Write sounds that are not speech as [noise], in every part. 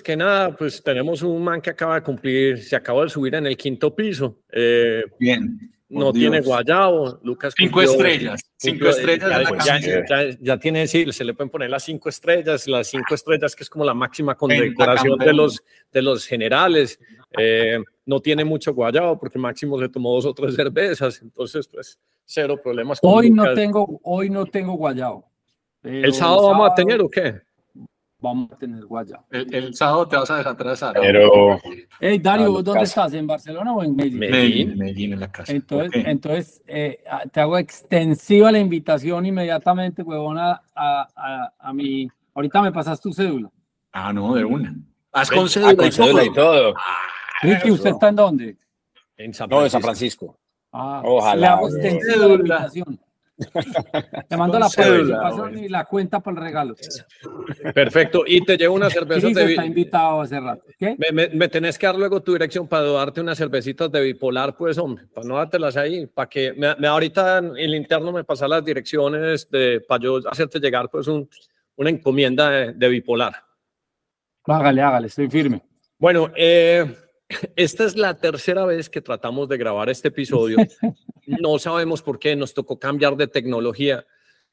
que nada, pues tenemos un man que acaba de cumplir, se acaba de subir en el quinto piso. Eh, Bien. no tiene guayabo, Lucas. Cinco cumplió- estrellas. Cinco estrellas. Ya, de la ya- ya- ya tiene, sí, se le pueden poner las cinco estrellas, las cinco estrellas que es como la máxima condecoración de los, de los generales. Eh, no tiene mucho guayabo porque Máximo se tomó dos o tres cervezas, entonces pues cero problemas. con Hoy no tengo, hoy no tengo guayao. pero ¿El sábado vamos a tener o qué? Vamos a tener guayao. El, el sábado te vas a dejar atrasar. Pero Hey, Dario, ¿vos ¿dónde casa. estás? ¿En Barcelona o en Medellín? Me- Medellín, Medellín en la casa. Entonces, entonces eh, ah, te hago extensiva la invitación inmediatamente, huevona, a, a, a mi... Ahorita me pasas tu cédula. Ah, no, de una. Haz con ah, cédula con y cédula y todo. todo. Ricky, ¿usted está en dónde? En San No, de San Francisco. Francisco. Ah, Ojalá, Le hago extensiva la invitación. Te mando la y la cuenta para el regalo. Perfecto. Y te llevo una cerveza de está vi- invitado hace rato. ¿Qué? me, me- me tenés que dar luego tu dirección para darte unas cervecitas de bipolar, pues, hombre, para no dártelas ahí, para que me, me- ahorita en el interno me pasas las direcciones de, para yo hacerte llegar, pues, un- una encomienda de, de bipolar. Hágale, hágale, estoy firme. Bueno, eh, esta es la tercera vez que tratamos de grabar este episodio. [laughs] No sabemos por qué, nos tocó cambiar de tecnología.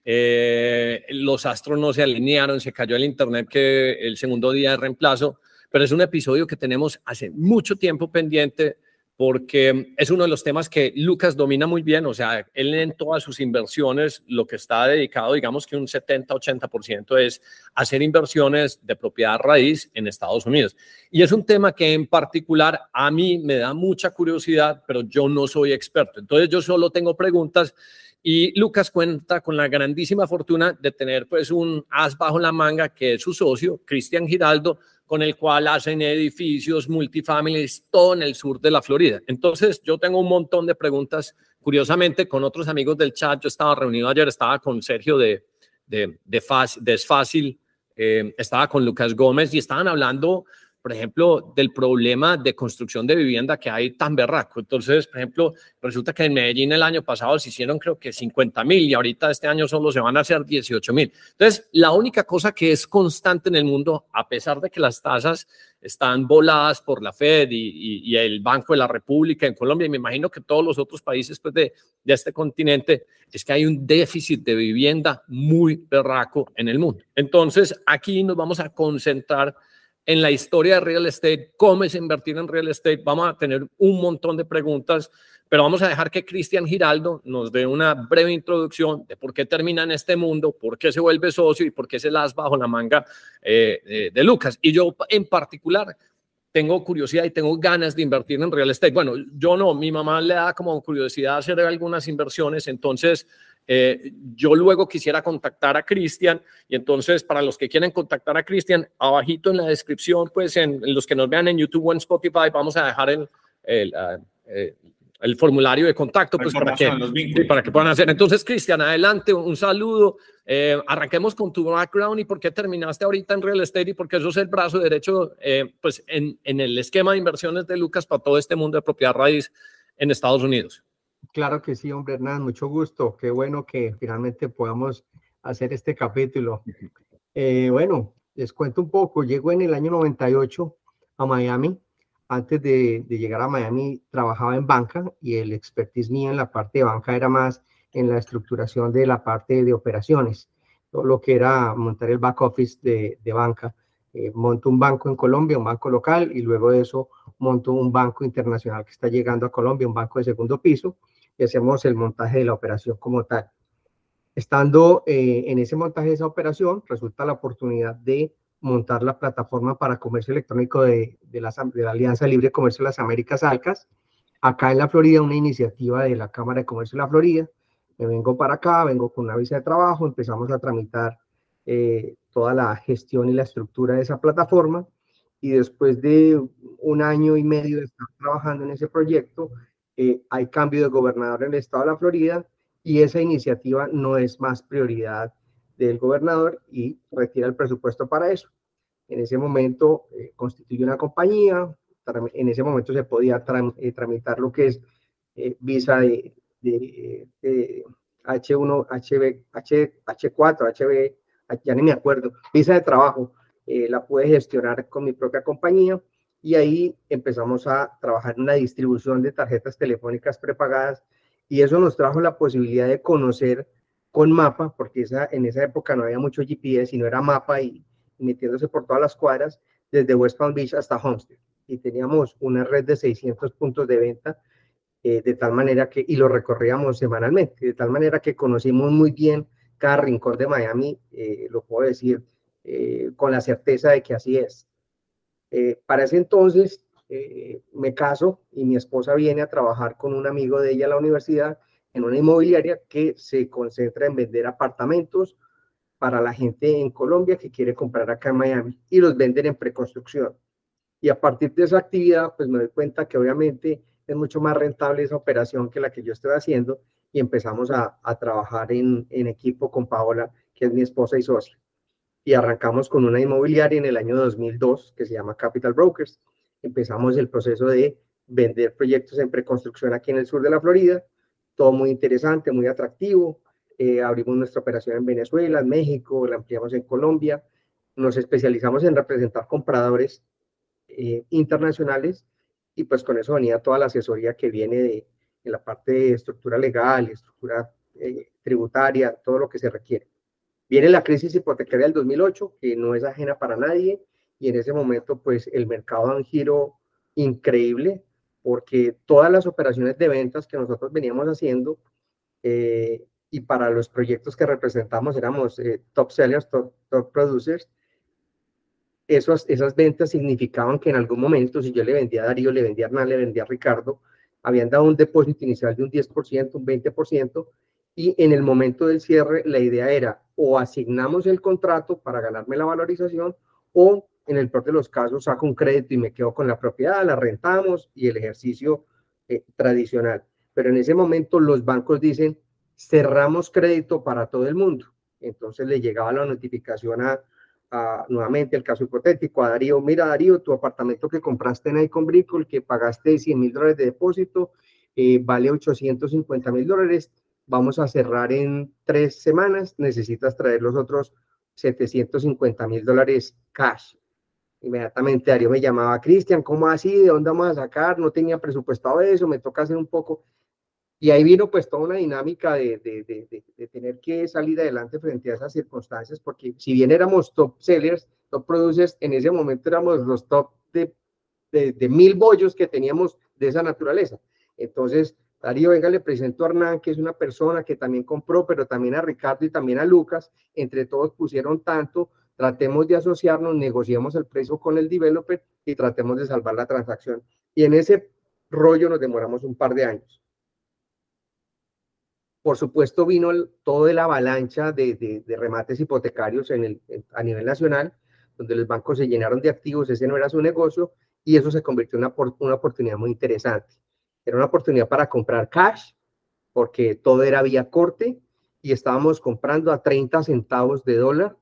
Eh, los astros no se alinearon, se cayó el internet que el segundo día de reemplazo, pero es un episodio que tenemos hace mucho tiempo pendiente porque es uno de los temas que Lucas domina muy bien, o sea, él en todas sus inversiones lo que está dedicado, digamos que un 70-80% es hacer inversiones de propiedad raíz en Estados Unidos. Y es un tema que en particular a mí me da mucha curiosidad, pero yo no soy experto. Entonces yo solo tengo preguntas y Lucas cuenta con la grandísima fortuna de tener pues un as bajo la manga que es su socio, Cristian Giraldo, con el cual hacen edificios multifamilies todo en el sur de la Florida. Entonces yo tengo un montón de preguntas. Curiosamente, con otros amigos del chat, yo estaba reunido ayer, estaba con Sergio de, de, de, Fácil, eh, estaba con Lucas Gómez y estaban hablando, por ejemplo, del problema de construcción de vivienda que hay tan berraco. Entonces, por ejemplo, resulta que en Medellín el año pasado se hicieron creo que 50 mil y ahorita este año solo se van a hacer 18 mil. Entonces, la única cosa que es constante en el mundo, a pesar de que las tasas están voladas por la Fed y, y- y el Banco de la República en Colombia, y me imagino que todos los otros países pues, de, de este continente, es que hay un déficit de vivienda muy berraco en el mundo. Entonces, aquí nos vamos a concentrar en la historia de real estate, cómo es invertir en real estate. Vamos a tener un montón de preguntas, pero vamos a dejar que Cristian Giraldo nos dé una breve introducción de por qué termina en este mundo, por qué se vuelve socio y por qué se las bajo la manga eh, eh, de Lucas. Y yo en particular tengo curiosidad y tengo ganas de invertir en real estate. Bueno, yo no, mi mamá le da como curiosidad hacer algunas inversiones, entonces eh, yo luego quisiera contactar a Cristian y entonces para los que quieren contactar a Cristian, abajito en la descripción, pues en, en los que nos vean en YouTube o en Spotify, vamos a dejar el, el, ah, eh, el formulario de contacto pues para que, sí, para que puedan hacer. Entonces, Cristian, adelante, un saludo. Eh, arranquemos con tu background y por qué terminaste ahorita en real estate y por qué eso es el brazo derecho eh, pues en, en el esquema de inversiones de Lucas para todo este mundo de propiedad raíz en Estados Unidos. Claro que sí, hombre Hernán, mucho gusto. Qué bueno que finalmente podamos hacer este capítulo. Eh, bueno, les cuento un poco. Llego en el año 98 a Miami. Antes de, de llegar a Miami trabajaba en banca y el expertise mío en la parte de banca era más en la estructuración de la parte de operaciones, todo lo que era montar el back office de, de banca. Eh, monto un banco en Colombia, un banco local y luego de eso monto un banco internacional que está llegando a Colombia, un banco de segundo piso y hacemos el montaje de la operación como tal. Estando eh, en ese montaje de esa operación, resulta la oportunidad de montar la plataforma para comercio electrónico de, la Alianza Libre de Comercio de las Américas, ALCAS, acá en la Florida, una iniciativa de la Cámara de Comercio de la Florida. Me vengo para acá, vengo con una visa de trabajo, empezamos a tramitar eh, toda la gestión y la estructura de esa plataforma y después de un año y medio de estar trabajando en ese proyecto, eh, hay cambio de gobernador en el estado de la Florida y esa iniciativa no es más prioridad del gobernador y retira el presupuesto para eso. En ese momento eh, constituye una compañía, en ese momento se podía tram, eh, tramitar lo que es eh, visa de, de, de, H1, HB, H, H4, HB, ya ni me acuerdo, visa de trabajo eh, la pude gestionar con mi propia compañía y ahí empezamos a trabajar en una distribución de tarjetas telefónicas prepagadas y eso nos trajo la posibilidad de conocer con mapa, porque esa, en esa época no había mucho GPS, sino era mapa y, metiéndose por todas las cuadras, desde West Palm Beach hasta Homestead. Y teníamos una red de 600 puntos de venta, eh, de tal manera que, y lo recorríamos semanalmente, de tal manera que conocimos muy bien cada rincón de Miami, eh, lo puedo decir eh, con la certeza de que así es. Para ese entonces me caso y mi esposa viene a trabajar con un amigo de ella a la universidad en una inmobiliaria que se concentra en vender apartamentos para la gente en Colombia que quiere comprar acá en Miami y los venden en preconstrucción. Y a partir de esa actividad, pues me doy cuenta que obviamente es mucho más rentable esa operación que la que yo estoy haciendo y empezamos a, a trabajar en, en, equipo con Paola, que es mi esposa y socia. Y arrancamos con una inmobiliaria en el año 2002 que se llama Capital Brokers. Empezamos el proceso de vender proyectos en preconstrucción aquí en el sur de la Florida todo muy interesante, muy atractivo. Eh, abrimos nuestra operación en Venezuela, en México, la ampliamos en Colombia. Nos especializamos en representar compradores eh, internacionales y pues con eso venía toda la asesoría que viene de, la parte de estructura legal, estructura eh, tributaria, todo lo que se requiere. Viene la crisis hipotecaria del 2008, que no es ajena para nadie, y en ese momento pues el mercado da un giro increíble, porque todas las operaciones de ventas que nosotros veníamos haciendo eh, y para los proyectos que representamos éramos eh, top sellers, top, producers, esos, esas ventas significaban que en algún momento, si yo le vendía a Darío, le vendía a Hernán, le vendía a Ricardo, habían dado un depósito inicial de un 10%, un 20%, y en el momento del cierre la idea era o asignamos el contrato para ganarme la valorización o en el peor de los casos saco un crédito y me quedo con la propiedad, la rentamos y el ejercicio eh, tradicional. Pero en ese momento los bancos dicen, cerramos crédito para todo el mundo. Entonces le llegaba la notificación a, nuevamente el caso hipotético, a Darío, mira Darío, tu apartamento que compraste en Icon Brickle, que pagaste 100 mil dólares de depósito, eh, vale 850 mil dólares, vamos a cerrar en tres semanas, necesitas traer los otros 750 mil dólares cash. Inmediatamente Darío me llamaba, Cristian, ¿cómo así? ¿De dónde vamos a sacar? No tenía presupuestado eso, me toca hacer un poco. Y ahí vino pues toda una dinámica de, de, de, tener que salir adelante frente a esas circunstancias, porque si bien éramos top sellers, top producers, en ese momento éramos los top de, de, mil bollos que teníamos de esa naturaleza. Entonces, Darío, venga, le presento a Hernán, que es una persona que también compró, pero también a Ricardo y también a Lucas. Entre todos pusieron tanto tratemos de asociarnos, negociemos el precio con el developer y tratemos de salvar la transacción. Y en ese rollo nos demoramos un par de años. Por supuesto, vino el, todo la avalancha de, remates hipotecarios a nivel nacional, donde los bancos se llenaron de activos, ese no era su negocio, y eso se convirtió en una oportunidad muy interesante. Era una oportunidad para comprar cash, porque todo era vía corte, y estábamos comprando a 30 centavos de dólar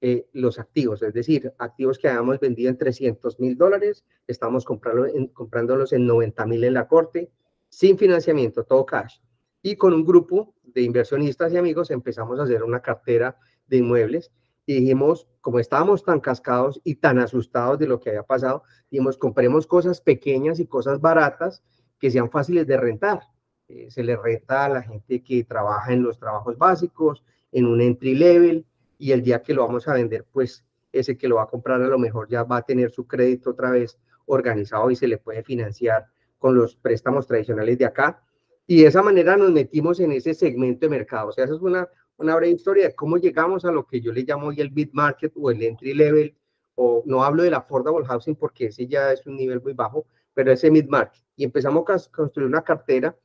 eh, los activos, es decir, activos que habíamos vendido en 300 mil dólares, estamos comprando en, comprándolos en 90 mil en la corte, sin financiamiento, todo cash. Y con un grupo de inversionistas y amigos empezamos a hacer una cartera de inmuebles y dijimos, como estábamos tan cascados y tan asustados de lo que había pasado, dijimos, compremos cosas pequeñas y cosas baratas que sean fáciles de rentar. Eh, se le renta a la gente que trabaja en los trabajos básicos, en un entry level, y el día que lo vamos a vender, pues ese que lo va a comprar a lo mejor ya va a tener su crédito otra vez organizado y se le puede financiar con los préstamos tradicionales de acá. Y de esa manera nos metimos en ese segmento de mercado. O sea, esa es una, una breve historia de cómo llegamos a lo que yo le llamo hoy el mid market o el entry level, o no hablo del affordable housing porque ese ya es un nivel muy bajo, pero ese mid market. Y empezamos a construir una cartera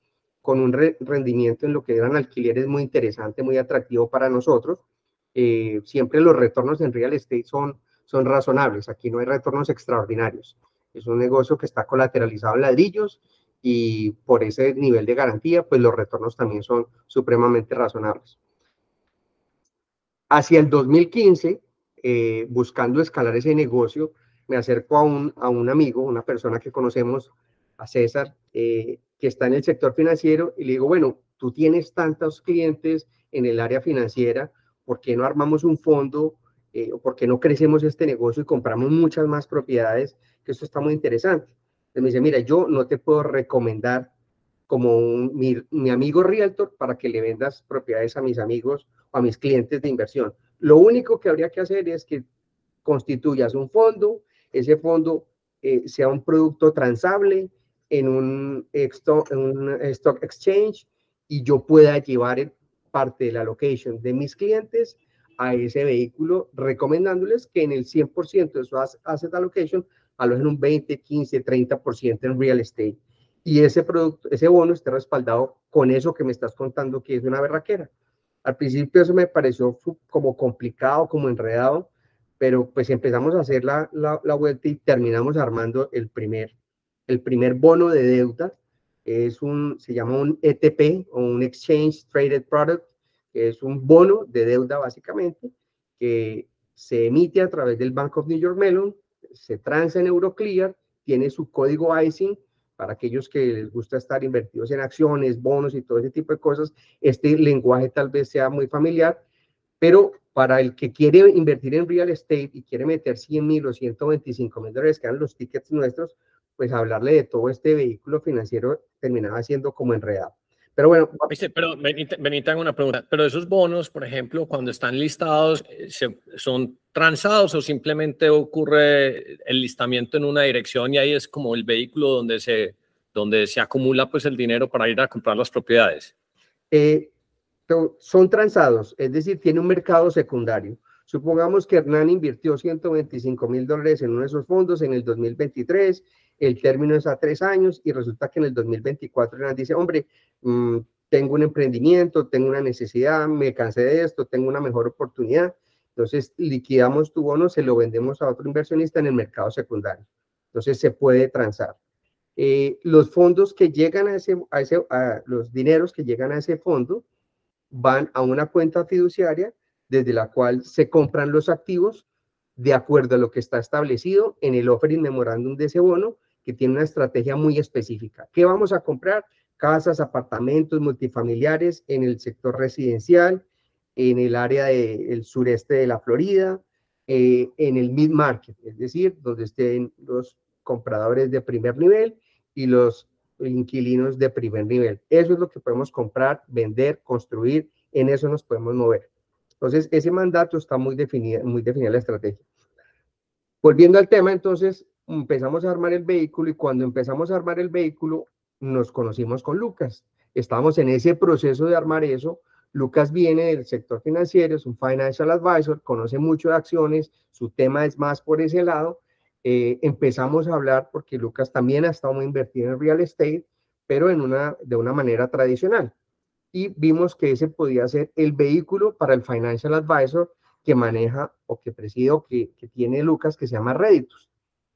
con un rendimiento en lo que eran alquileres muy interesante, muy atractivo para nosotros eh, siempre los retornos en real estate son, son razonables. Aquí no hay retornos extraordinarios. Es un negocio que está colateralizado en ladrillos y por ese nivel de garantía, pues los retornos también son supremamente razonables. Hacia el 2015, eh, buscando escalar ese negocio, me acerco a un, a un amigo, una persona que conocemos, a César, eh, que está en el sector financiero, y le digo, bueno, tú tienes tantos clientes en el área financiera, ¿por qué no armamos un fondo eh, por qué no crecemos este negocio y compramos muchas más propiedades, que esto está muy interesante. Entonces me dice, mira, yo no te puedo recomendar como mi, mi, amigo realtor para que le vendas propiedades a mis amigos o a mis clientes de inversión. Lo único que habría que hacer es que constituyas un fondo, ese fondo eh, sea un producto transable en un, stock, en un stock exchange y yo pueda llevar parte de la allocation de mis clientes a ese vehículo, recomendándoles que en el 100% de su asset allocation alojen un 20, 15, 30% en real estate y ese producto, ese bono esté respaldado con eso que me estás contando que es una berraquera. Al principio eso me pareció como complicado, como enredado, pero pues empezamos a hacer la, la, la vuelta y terminamos armando el primer, el primer bono de deuda. Es un, se llama un ETP o un Exchange Traded Product, que es un bono de deuda básicamente, que se emite a través del Bank of New York Mellon, se transa en Euroclear, tiene su código ISIN para aquellos que les gusta estar invertidos en acciones, bonos y todo ese tipo de cosas, este lenguaje tal vez sea muy familiar, pero para el que quiere invertir en real estate y quiere meter 100 mil o 125 mil dólares, que eran los tickets nuestros, pues hablarle de todo este vehículo financiero terminaba siendo como enredado. Pero bueno. Pero Benita, una pregunta. Pero esos bonos, por ejemplo, cuando están listados, eh, ¿son transados o simplemente ocurre el listamiento en una dirección y ahí es como el vehículo donde se, donde se acumula pues el dinero para ir a comprar las propiedades? Eh, son transados, es decir, tiene un mercado secundario. Supongamos que Hernán invirtió 125 mil dólares en uno de esos fondos en el 2023 el término es a tres años y resulta que en el 2024 Hernán dice, hombre, mm, tengo un emprendimiento, tengo una necesidad, me cansé de esto, tengo una mejor oportunidad. Entonces liquidamos tu bono, se lo vendemos a otro inversionista en el mercado secundario. Entonces se puede transar. Eh, los fondos que llegan a ese, a ese a los dineros que llegan a ese fondo van a una cuenta fiduciaria desde la cual se compran los activos de acuerdo a lo que está establecido en el offering memorándum de ese bono que tiene una estrategia muy específica. ¿Qué vamos a comprar? Casas, apartamentos multifamiliares en el sector residencial, en el área del sureste de la Florida, eh, en el mid-market, es decir, donde estén los compradores de primer nivel y los inquilinos de primer nivel. Eso es lo que podemos comprar, vender, construir, en eso nos podemos mover. Entonces, ese mandato está muy definida, muy definida la estrategia. Volviendo al tema, entonces, empezamos a armar el vehículo y cuando empezamos a armar el vehículo nos conocimos con Lucas. Estamos en ese proceso de armar eso. Lucas viene del sector financiero, es un financial advisor, conoce mucho de acciones, su tema es más por ese lado. Eh, empezamos a hablar porque Lucas también ha estado muy invertido en real estate, pero en una, de una manera tradicional. Y vimos que ese podía ser el vehículo para el financial advisor que maneja o que preside o que, que tiene Lucas, que se llama Réditos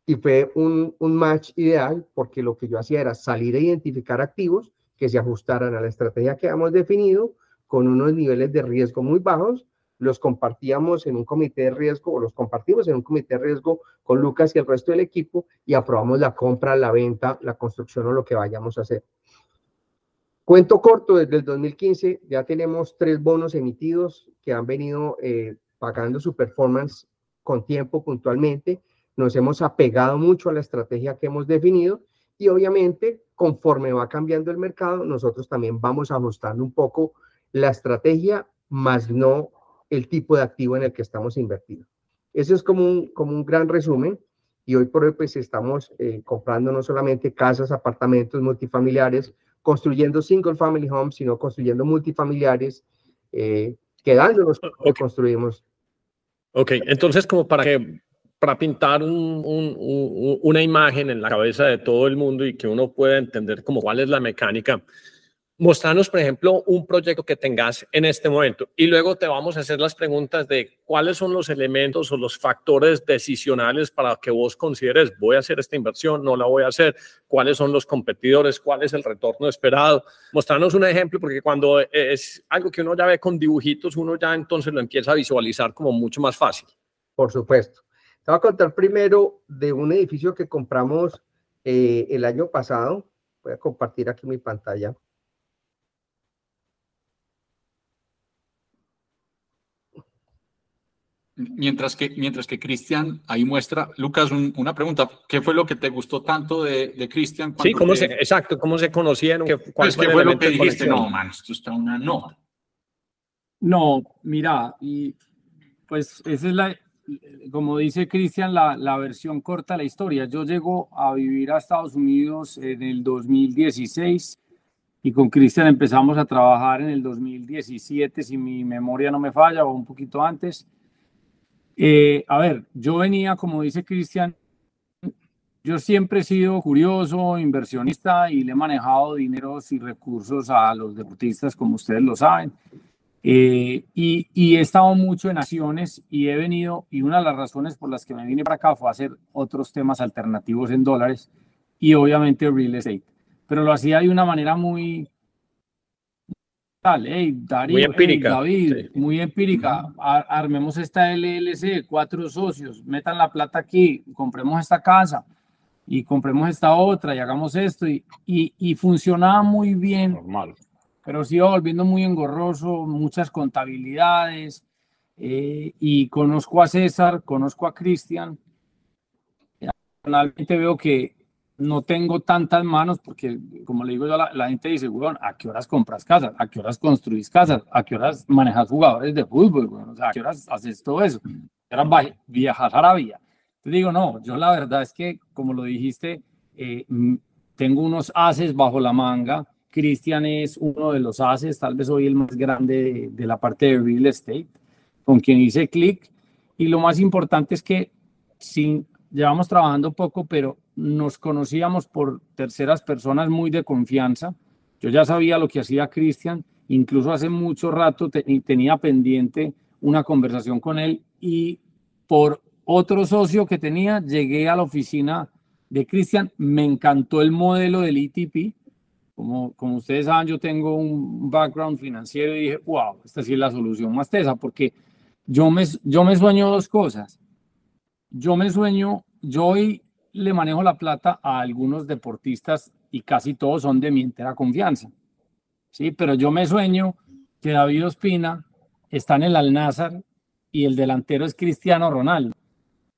y fue un, un, match ideal porque lo que yo hacía era salir a identificar activos que se ajustaran a la estrategia que hemos definido con unos niveles de riesgo muy bajos, los compartíamos en un comité de riesgo o los compartimos en un comité de riesgo con Lucas y el resto del equipo y aprobamos la compra, la venta, la construcción o lo que vayamos a hacer. Cuento corto, desde el 2015 ya tenemos tres bonos emitidos que han venido eh, pagando su performance con tiempo puntualmente nos hemos apegado mucho a la estrategia que hemos definido y obviamente conforme va cambiando el mercado, nosotros también vamos ajustando un poco la estrategia, más no el tipo de activo en el que estamos invertidos. Eso es como un, como un gran resumen y hoy por hoy pues estamos eh, comprando no solamente casas, apartamentos multifamiliares, construyendo single family homes, sino construyendo multifamiliares, eh, quedándonos okay. construimos. Ok, entonces como para que para pintar un, un, una imagen en la cabeza de todo el mundo y que uno pueda entender como cuál es la mecánica. Mostrarnos, por ejemplo, un proyecto que tengas en este momento y luego te vamos a hacer las preguntas de cuáles son los elementos o los factores decisionales para que vos consideres voy a hacer esta inversión, no la voy a hacer, cuáles son los competidores, cuál es el retorno esperado. Mostrarnos un ejemplo porque cuando es algo que uno ya ve con dibujitos, uno ya entonces lo empieza a visualizar como mucho más fácil. Por supuesto. Te voy a contar primero de un edificio que compramos eh, el año pasado. Voy a compartir aquí mi pantalla. Mientras que, mientras que Cristian ahí muestra, Lucas, una pregunta, ¿qué fue lo que te gustó tanto de, de Cristian? Sí, ¿cómo se, exacto, ¿cómo se conocieron? ¿Qué, cuál pues, fue, lo que dijiste? No, man, esto está una nota. No, mira, y pues esa es la, como dice Cristian, la, la, versión corta de la historia. Yo llego a vivir a Estados Unidos en el 2016 y con Cristian empezamos a trabajar en el 2017, si mi memoria no me falla, o un poquito antes. Eh, a ver, yo venía, como dice Cristian, yo siempre he sido curioso, inversionista y le he manejado dineros y recursos a los deportistas, como ustedes lo saben. Eh, y, y, he estado mucho en acciones y he venido, y una de las razones por las que me vine para acá fue hacer otros temas alternativos en dólares y obviamente real estate. Pero lo hacía de una manera muy, tal, hey, Darío, muy empírica. David, muy empírica. armemos esta LLC, cuatro socios, metan la plata aquí, compremos esta casa y compremos esta otra y hagamos esto. Y, y, y funcionaba muy bien. Normal pero se iba volviendo muy engorroso, muchas contabilidades, eh, y conozco a César, conozco a Cristian. Personalmente veo que no tengo tantas manos porque, como le digo yo, la, gente dice, bueno, ¿a qué horas compras casas? ¿A qué horas construís casas? ¿A qué horas manejas jugadores de fútbol? Bueno, o sea, ¿A qué horas haces todo eso? Eran viajar a Arabia. Te digo, no, yo la verdad es que, como lo dijiste, eh, tengo unos haces bajo la manga Cristian es uno de los haces, tal vez hoy el más grande de, la parte de real estate, con quien hice clic. Y lo más importante es que sin, llevamos trabajando poco, pero nos conocíamos por terceras personas muy de confianza. Yo ya sabía lo que hacía Cristian, incluso hace mucho rato tenía pendiente una conversación con él y por otro socio que tenía, llegué a la oficina de Cristian, me encantó el modelo del ETP, como, como ustedes saben, yo tengo un background financiero y dije, wow, esta sí es la solución más tesa, porque yo me, yo me sueño dos cosas. Yo me sueño, yo hoy le manejo la plata a algunos deportistas y casi todos son de mi entera confianza. Sí, pero yo me sueño que David Ospina está en el Al-Nazar y el delantero es Cristiano Ronaldo.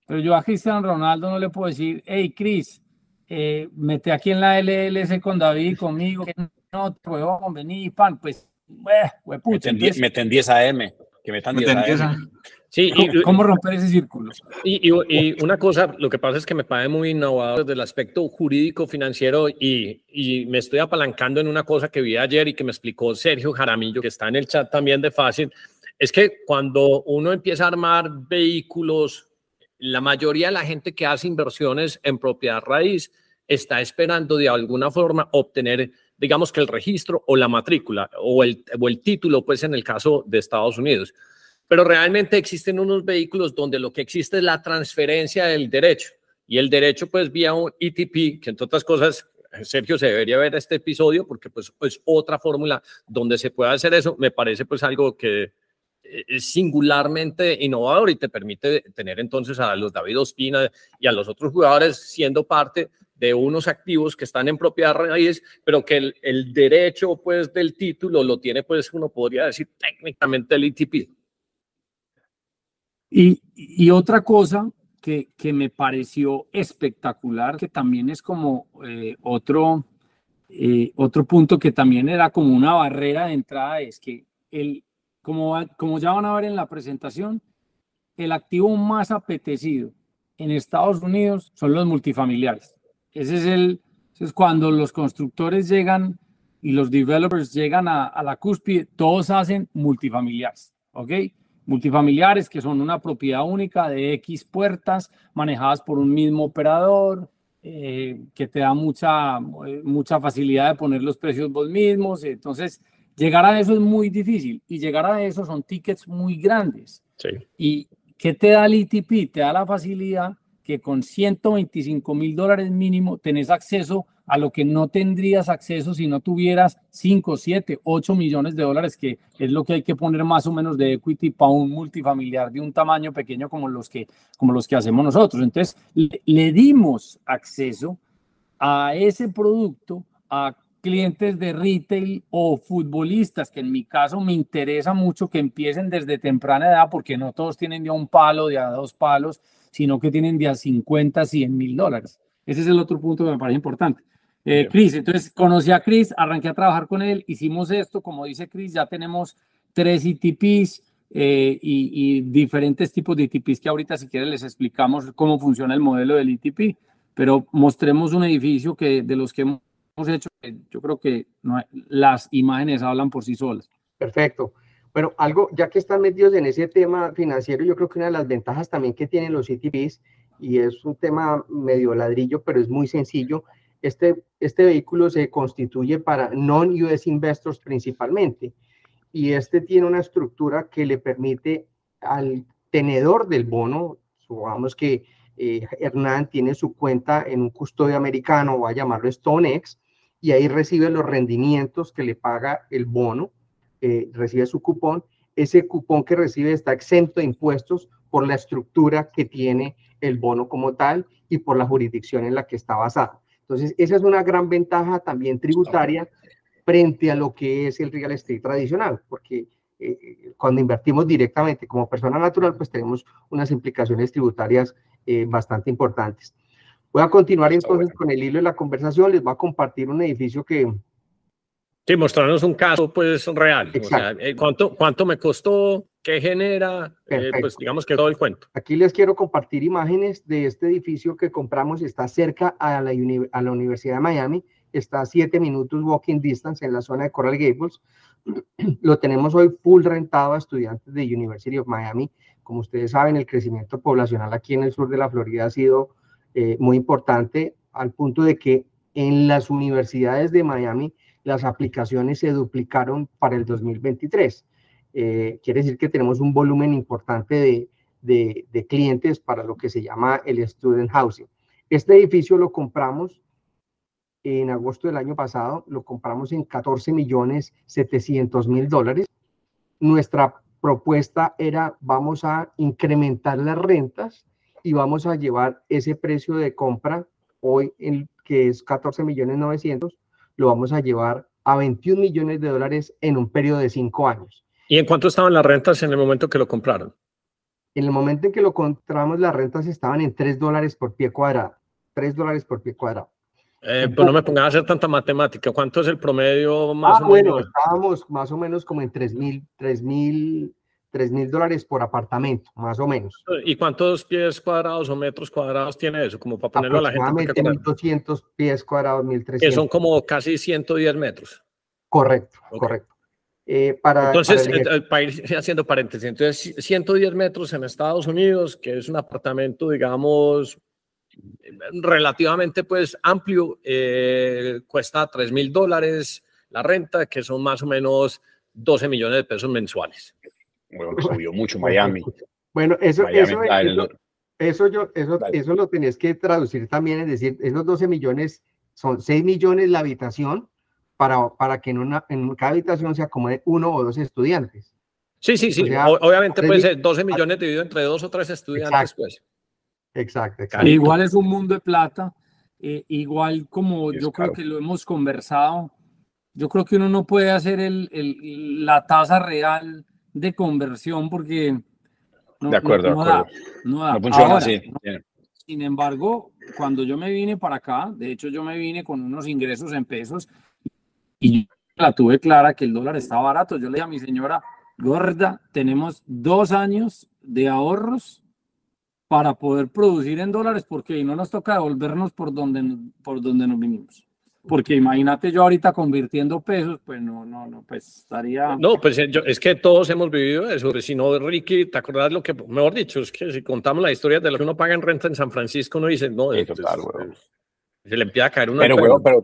Pero yo a Cristiano Ronaldo no le puedo decir, hey, Cris, eh, mete aquí en la LLC con David, conmigo, que no, huevón, vení, pan, pues, eh, pucha, meten 10 AM, que metan 10 AM. Sí, y, ¿Cómo romper ese círculo? Y, y, una cosa, lo que pasa es que me parece muy innovador desde el aspecto jurídico, financiero, y, y, me estoy apalancando en una cosa que vi ayer y que me explicó Sergio Jaramillo, que está en el chat también de Fácil, es que cuando uno empieza a armar vehículos la mayoría de la gente que hace inversiones en propiedad raíz está esperando de alguna forma obtener, digamos que el registro o la matrícula o el, o el título, pues en el caso de Estados Unidos. Pero realmente existen unos vehículos donde lo que existe es la transferencia del derecho y el derecho pues vía un ETP, que entre otras cosas Sergio se debería ver este episodio porque pues es otra fórmula donde se puede hacer eso. Me parece pues algo que es singularmente innovador y te permite tener entonces a los David Ospina y a los otros jugadores siendo parte de unos activos que están en propiedad raíz, pero que el, el, derecho pues del título lo tiene pues uno podría decir técnicamente el ITP. Y, otra cosa que, que, me pareció espectacular, que también es como eh, otro, eh, otro punto que también era como una barrera de entrada, es que el, como, como ya van a ver en la presentación, el activo más apetecido en Estados Unidos son los multifamiliares. Ese es, el, es cuando los constructores llegan y los developers llegan a, a, la cúspide, todos hacen multifamiliares, ¿ok? Multifamiliares que son una propiedad única de X puertas manejadas por un mismo operador, eh, que te da mucha, eh, mucha facilidad de poner los precios vos mismos. Entonces, Llegar a eso es muy difícil y llegar a eso son tickets muy grandes. Sí. ¿Y qué te da el ITP? Te da la facilidad que con 125 mil dólares mínimo tenés acceso a lo que no tendrías acceso si no tuvieras 5, 7, 8 millones de dólares, que es lo que hay que poner más o menos de equity para un multifamiliar de un tamaño pequeño como los que, como los que hacemos nosotros. Entonces, le, dimos acceso a ese producto a clientes de retail o futbolistas, que en mi caso me interesa mucho que empiecen desde temprana edad, porque no todos tienen ya un palo, de a dos palos, sino que tienen de a 50, 100 mil dólares. Ese es el otro punto que me parece importante. Eh, Chris, entonces conocí a Chris, arranqué a trabajar con él, hicimos esto, como dice Chris, ya tenemos tres ITPs eh, y, y, diferentes tipos de ITPs que ahorita si quieren les explicamos cómo funciona el modelo del ITP, pero mostremos un edificio que de los que hemos hecho, yo creo que no las imágenes hablan por sí solas. Perfecto. Bueno, algo, ya que están metidos en ese tema financiero, yo creo que una de las ventajas también que tienen los CTPs, y es un tema medio ladrillo, pero es muy sencillo, este, este vehículo se constituye para non-US investors principalmente, y este tiene una estructura que le permite al tenedor del bono, supongamos que eh, Hernán tiene su cuenta en un custodio americano, va a llamarlo StoneX, y ahí recibe los rendimientos que le paga el bono, eh, recibe su cupón. Ese cupón que recibe está exento de impuestos por la estructura que tiene el bono como tal y por la jurisdicción en la que está basado. Entonces, esa es una gran ventaja también tributaria frente a lo que es el real estate tradicional, porque eh, cuando invertimos directamente como persona natural, pues tenemos unas implicaciones tributarias eh, bastante importantes. Voy a continuar entonces con el hilo de la conversación. Les voy a compartir un edificio que... Sí, mostrarnos un caso pues real. O sea, eh, ¿cuánto, ¿Cuánto me costó? ¿Qué genera? Eh, pues digamos que todo el cuento. Aquí les quiero compartir imágenes de este edificio que compramos. Está cerca a la, a la Universidad de Miami. Está a siete minutos walking distance en la zona de Coral Gables. [clears throat] Lo tenemos hoy full rentado a estudiantes de University of Miami. Como ustedes saben, el crecimiento poblacional aquí en el sur de la Florida ha sido eh, muy importante al punto de que en las universidades de Miami las aplicaciones se duplicaron para el 2023. Eh, quiere decir que tenemos un volumen importante de, de, de, clientes para lo que se llama el student housing. Este edificio lo compramos en agosto del año pasado, lo compramos en 14 millones 700 mil dólares. Nuestra propuesta era, vamos a incrementar las rentas y vamos a llevar ese precio de compra hoy, en, que es 14 millones 900, lo vamos a llevar a 21 millones de dólares en un periodo de cinco años. ¿Y en cuánto estaban las rentas en el momento que lo compraron? En el momento en que lo compramos, las rentas estaban en 3 dólares por pie cuadrado. 3 dólares por pie cuadrado. Eh, pues no me pongas a hacer tanta matemática. ¿Cuánto es el promedio más ah, bueno, estábamos más o menos como en 3 mil, 3 mil 3 mil dólares por apartamento, más o menos. ¿Y cuántos pies cuadrados o metros cuadrados tiene eso? Como para ponerlo a la gente. Aproximadamente 1.200 pies cuadrados, 1.300. Que son como casi 110 metros. Correcto, correcto. Eh, para, entonces, para, eh, para, ir haciendo paréntesis, entonces 110 metros en Estados Unidos, que es un apartamento, digamos, relativamente pues amplio, eh, cuesta 3 mil dólares la renta, que son más o menos 12 millones de pesos mensuales. Bueno, subió mucho [laughs] Miami. Bueno, eso, eso, eso, yo, eso, eso lo tenés que traducir también, es decir, esos 12 millones son 6 millones la habitación para, para que en, una, en cada habitación se acomode uno o dos estudiantes. Sí, sí, sí. Obviamente, pues 12 millones dividido entre dos o tres estudiantes, exacto. pues. Exacto. exacto. Igual es un mundo de plata. Eh, igual como yo creo que lo hemos conversado, yo creo que uno no puede hacer el, el, la tasa real de conversión porque no, de acuerdo, no, de acuerdo. no, da, funciona Ahora, así. Sin embargo, cuando yo me vine para acá, de hecho yo me vine con unos ingresos en pesos y la tuve clara que el dólar estaba barato. Yo le dije a mi señora, gorda, tenemos dos años de ahorros para poder producir en dólares porque no nos toca devolvernos por donde, por donde nos vinimos. Porque imagínate yo ahorita convirtiendo pesos, pues no, no, no, pues estaría. No, pues yo, es que todos hemos vivido eso. Si no, Ricky, ¿te acordás lo que, mejor dicho, es que si contamos la historia de lo que uno paga en renta en San Francisco, uno dice, no, sí, total, pues, se le empieza a caer una. Pero, huevo, pero,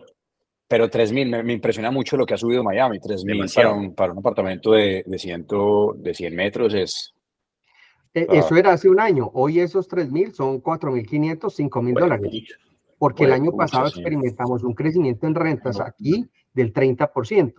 pero 3 mil, me, me, impresiona mucho lo que ha subido Miami. 3 mil para un, para un apartamento de, de, ciento, de 100 metros es. Eh, ah. Eso era hace un año. Hoy esos 3 mil son 4 mil 500, 5 mil dólares porque el año pasado experimentamos un crecimiento en rentas aquí del 30%.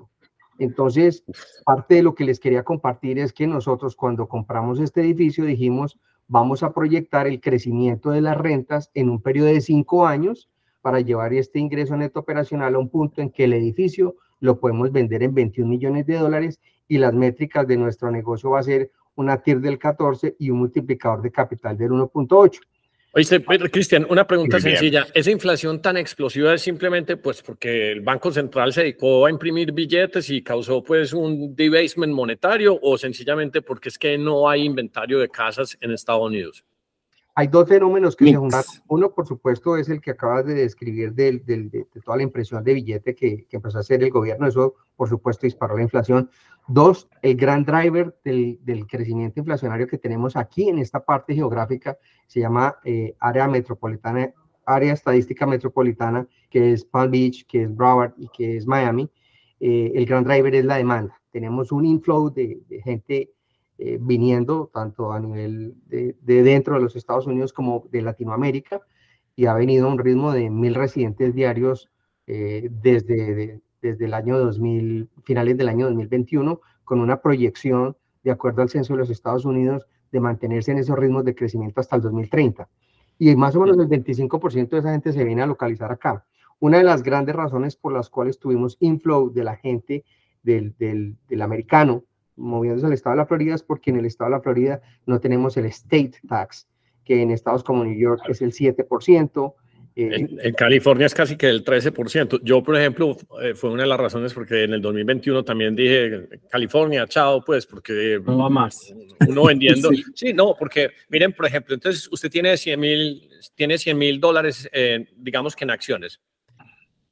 Entonces, parte de lo que les quería compartir es que nosotros cuando compramos este edificio dijimos, vamos a proyectar el crecimiento de las rentas en un periodo de cinco años para llevar este ingreso neto operacional a un punto en que el edificio lo podemos vender en 21 millones de dólares y las métricas de nuestro negocio va a ser una TIR del 14 y un multiplicador de capital del 1.8. Oíste, Cristian, una pregunta sencilla. ¿Esa inflación tan explosiva es simplemente pues porque el Banco Central se dedicó a imprimir billetes y causó pues un debasement monetario o sencillamente porque es que no hay inventario de casas en Estados Unidos? Hay dos fenómenos que se juntan. Uno, por supuesto, es el que acabas de describir de, toda la impresión de billete que, que, empezó a hacer el gobierno. Eso, por supuesto, disparó la inflación. Dos, el gran driver del, crecimiento inflacionario que tenemos aquí en esta parte geográfica se llama eh, área metropolitana, área estadística metropolitana, que es Palm Beach, que es Broward y que es Miami. Eh, el gran driver es la demanda. Tenemos un inflow de, de gente eh, viniendo tanto a nivel de, dentro de los Estados Unidos como de Latinoamérica y ha venido a un ritmo de mil residentes diarios eh, desde, desde el año 2000, finales del año 2021, con una proyección, de acuerdo al censo de los Estados Unidos, de mantenerse en esos ritmos de crecimiento hasta el 2030. Y más o menos el 25% de esa gente se viene a localizar acá. Una de las grandes razones por las cuales tuvimos inflow de la gente del, del, del americano moviéndose al estado de la Florida es porque en el estado de la Florida no tenemos el state tax, que en estados como New York es el 7%. Eh, en, California es casi que el 13%. Yo, por ejemplo, eh, fue una de las razones porque en el 2021 también dije, California, chao, pues, porque... No va más. [laughs] Uno vendiendo... sí. no, porque, miren, por ejemplo, entonces usted tiene 100 mil tiene 100 mil dólares, eh, digamos que en acciones,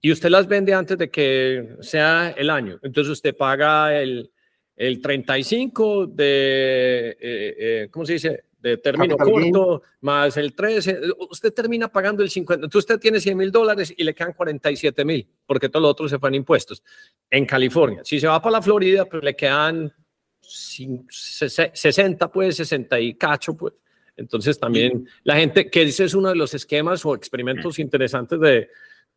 y usted las vende antes de que sea el año. Entonces usted paga el, el 35 de, eh, eh, ¿cómo se dice? De término corto, más el 13, usted termina pagando el 50. Entonces usted tiene 100 mil dólares y le quedan 47 mil, porque todo lo otro se en impuestos. En California, si se va para la Florida, pues le quedan 60, pues 60 y cacho, pues. Entonces también la gente, que ese es uno de los esquemas o experimentos interesantes de,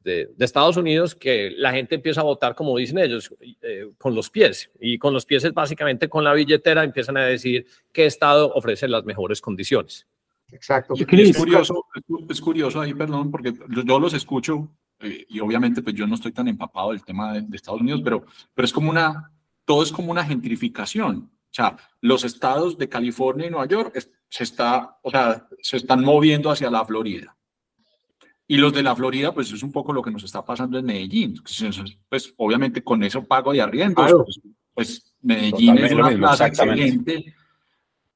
de, Estados Unidos que la gente empieza a votar, como dicen ellos, eh, con los pies. Y con los pies es básicamente con la billetera empiezan a decir qué estado ofrece las mejores condiciones. Exacto. Es curioso, es curioso ahí, perdón, porque yo los escucho eh, y obviamente pues yo no estoy tan empapado del tema de, Estados Unidos, pero, pero es como una, todo es como una gentrificación. O sea, los estados de California y Nueva York se, está, o sea, se están moviendo hacia la Florida. Y los de la Florida, pues es un poco lo que nos está pasando en Medellín. Pues obviamente con eso pago de arriendo, pues, pues, Medellín es una plaza excelente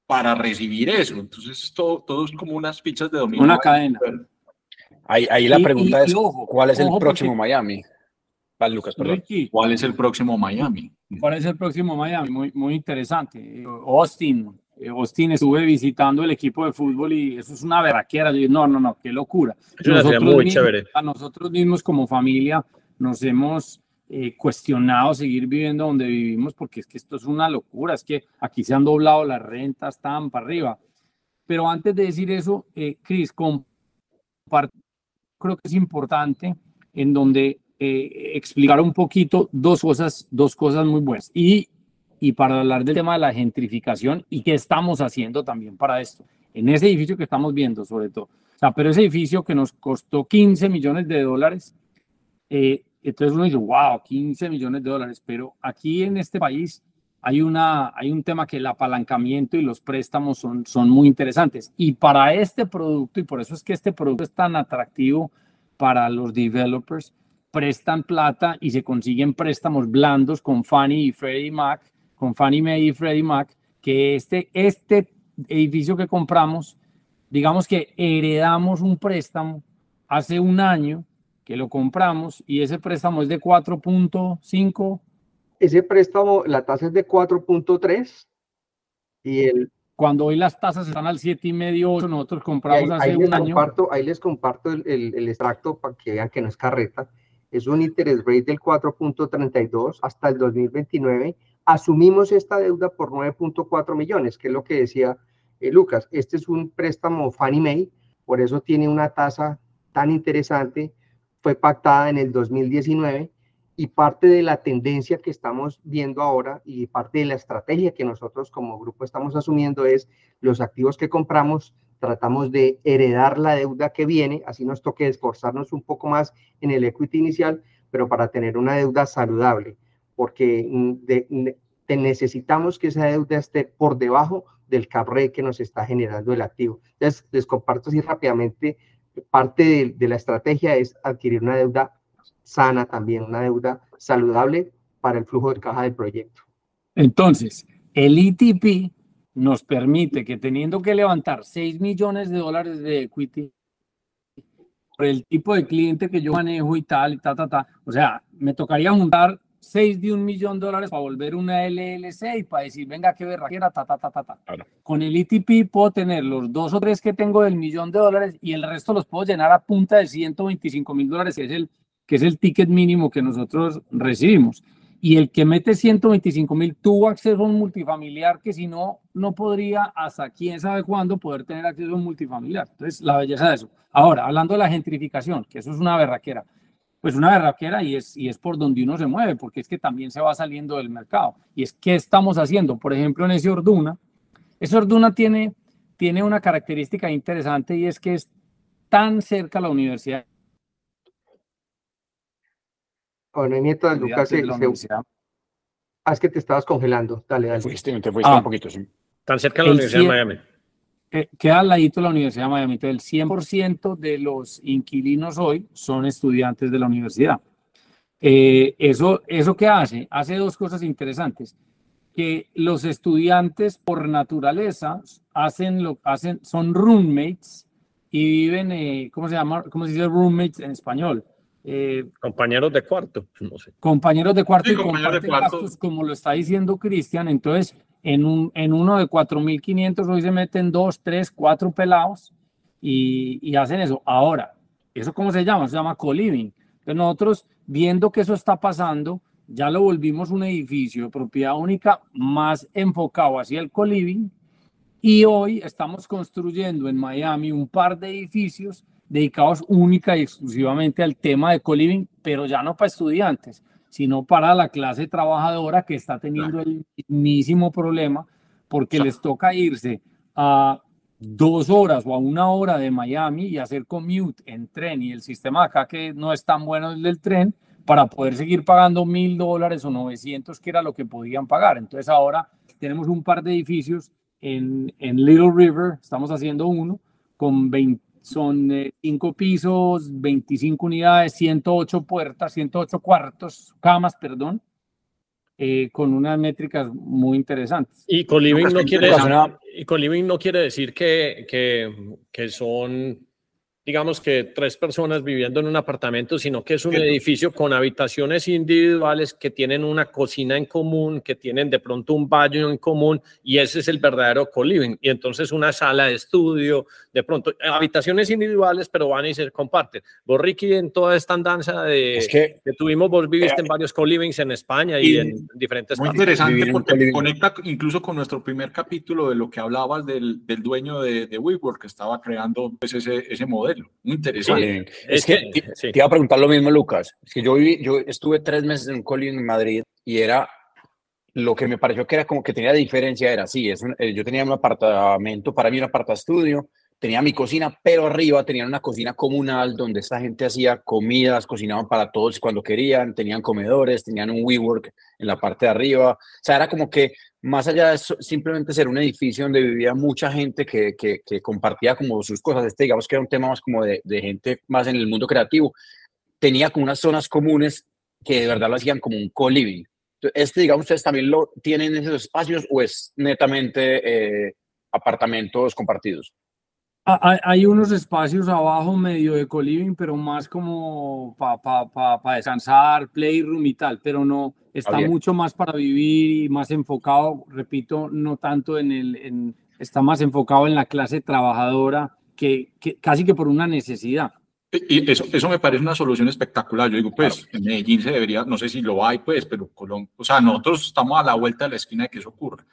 para recibir eso. Entonces todo, todo es como unas fichas de dominio. Una cadena. Ahí, ahí la pregunta es, ¿cuál es el próximo Miami? Vale, Lucas, perdón. ¿Cuál es el próximo Miami? ¿Cuál es el próximo Miami? Muy, muy interesante. Austin, eh, Austin estuve visitando el equipo de fútbol y eso es una verraquera. Yo, no, no, no, qué locura. Nosotros muy chévere. A nosotros mismos como familia nos hemos eh, cuestionado seguir viviendo donde vivimos porque es que esto es una locura, es que aquí se han doblado las rentas, están para arriba. Pero antes de decir eso, eh, Cris, creo que es importante en donde eh, explicar un poquito dos cosas, dos cosas muy buenas. Y y para hablar del tema de la gentrificación y qué estamos haciendo también para esto. En ese edificio que estamos viendo, sobre todo. O sea, pero ese edificio que nos costó 15 millones de dólares, eh, entonces uno dice, wow, 15 millones de dólares, pero aquí en este país hay, una, hay un tema que el apalancamiento y los préstamos son, son muy interesantes. Y para este producto, y por eso es que este producto es tan atractivo para los developers, prestan plata y se consiguen préstamos blandos con Fannie y Freddie Mac con Fannie Mae y Freddie Mac, que este, este edificio que compramos, digamos que heredamos un préstamo hace un año que lo compramos y ese préstamo es de 4.5. Ese préstamo, la tasa es de 4.3 y el... Cuando hoy las tasas están al 7,5, nosotros compramos hace un año. ahí les comparto el, el extracto para que vean que no es carreta. Es un interest rate del 4.32 hasta el 2029 asumimos esta deuda por 9.4 millones, que es lo que decía eh, Lucas. Este es un préstamo Fannie Mae, por eso tiene una tasa tan interesante. Fue pactada en el 2019 y parte de la tendencia que estamos viendo ahora y parte de la estrategia que nosotros como grupo estamos asumiendo es los activos que compramos tratamos de heredar la deuda que viene, así nos toque esforzarnos un poco más en el equity inicial, pero para tener una deuda saludable, porque mm, necesitamos que esa deuda esté por debajo del cap que nos está generando el activo. Entonces, les comparto así rápidamente, parte de, la estrategia es adquirir una deuda sana también, una deuda saludable para el flujo de caja del proyecto. Entonces, el ETP nos permite que teniendo que levantar 6 millones de dólares de equity por el tipo de cliente que yo manejo y tal, y ta, ta, ta, o sea, me tocaría juntar 6 de un millón de dólares para volver una LLC y para decir, venga, qué berraquera, ta, ta, ta, ta, ta. Con el ETP puedo tener los dos o tres que tengo del millón de dólares y el resto los puedo llenar a punta de 125 mil dólares, que es, el, que es el ticket mínimo que nosotros recibimos y el que mete 125 mil tuvo acceso a un multifamiliar que si no, no podría hasta quién sabe cuándo poder tener acceso a un multifamiliar. Entonces, la belleza de eso. Ahora, hablando de la gentrificación, que eso es una berraquera, pues una berraquera y es, y es por donde uno se mueve, porque es que también se va saliendo del mercado. Y es, ¿qué estamos haciendo? Por ejemplo, en ese Orduna, ese Orduna tiene, tiene una característica interesante y es que es tan cerca a la universidad bueno, nieto de Lucas se, Ah, es que te estabas congelando. Dale, dale. Fuiste, te fuiste ah. un poquito, sí. Tan cerca de la Universidad de Miami. Eh, queda al ladito de la Universidad de Miami. Entonces, el 100% de los inquilinos hoy son estudiantes de la universidad. Eh, eso, ¿Eso qué hace? Hace dos cosas interesantes. Que los estudiantes, por naturaleza, hacen lo, hacen, son roommates y viven, eh, ¿cómo se llama? ¿Cómo se dice roommates en español? Eh, compañeros de cuarto, no sé. Compañeros de cuarto y comparten gastos, como lo está diciendo Cristian. Entonces, en, un, en uno de 4.500 hoy se meten dos, tres, cuatro pelados y, y, hacen eso. Ahora, ¿eso cómo se llama? Se llama co-living. Entonces, nosotros, viendo que eso está pasando, ya lo volvimos un edificio de propiedad única más enfocado hacia el co-living y hoy estamos construyendo en Miami un par de edificios dedicados única y exclusivamente al tema de co-living, pero ya no para estudiantes, sino para la clase trabajadora que está teniendo el mismísimo problema porque les toca irse a dos horas o a una hora de Miami y hacer commute en tren y el sistema acá que no es tan bueno el del tren para poder seguir pagando mil dólares o 900 que era lo que podían pagar. Entonces ahora tenemos un par de edificios en, en Little River, estamos haciendo uno con 20 son eh, cinco pisos, 25 unidades, 108 puertas, 108 cuartos, camas, perdón, eh, con unas métricas muy interesantes. Y coliving no quiere, y no quiere decir que, que, que son digamos que tres personas viviendo en un apartamento, sino que es un edificio con habitaciones individuales que tienen una cocina en común, que tienen de pronto un baño en común y ese es el verdadero co-living. Y entonces una sala de estudio, de pronto habitaciones individuales, pero van y se comparten. Vos, Ricky, en toda esta andanza de, que, tuvimos, vos viviste en varios co-livings en España y, en diferentes Muy interesante porque conecta incluso con nuestro primer capítulo de lo que hablabas del, del dueño de, de WeWork que estaba creando pues, ese, ese modelo muy interesante. es que te, iba a preguntar lo mismo, Lucas. Es que yo, viví, yo estuve tres meses en un colegio en Madrid y era lo que me pareció que era como que tenía diferencia, era así, es eh, yo tenía un apartamento, para mí un aparta estudio, tenía mi cocina, pero arriba tenían una cocina comunal donde esta gente hacía comidas, cocinaban para todos cuando querían, tenían comedores, tenían un WeWork en la parte de arriba, o sea, era como que más allá de simplemente ser un edificio donde vivía mucha gente que, que, compartía como sus cosas, este digamos que era un tema más como de, gente más en el mundo creativo, tenía como unas zonas comunes que de verdad lo hacían como un co-living. Este, digamos, ustedes también lo tienen en esos espacios o es netamente eh, apartamentos compartidos? Hay, unos espacios abajo medio de co-living, pero más como para pa, pa, pa descansar, playroom y tal, pero no, está mucho más para vivir y más enfocado, repito, no tanto en el, en, está más enfocado en la clase trabajadora que, que casi que por una necesidad. Y eso, eso me parece una solución espectacular. Yo digo, pues, en Medellín se debería, no sé si lo hay, pues, pero Colombia, o sea, nosotros estamos a la vuelta de la esquina de que eso ocurra.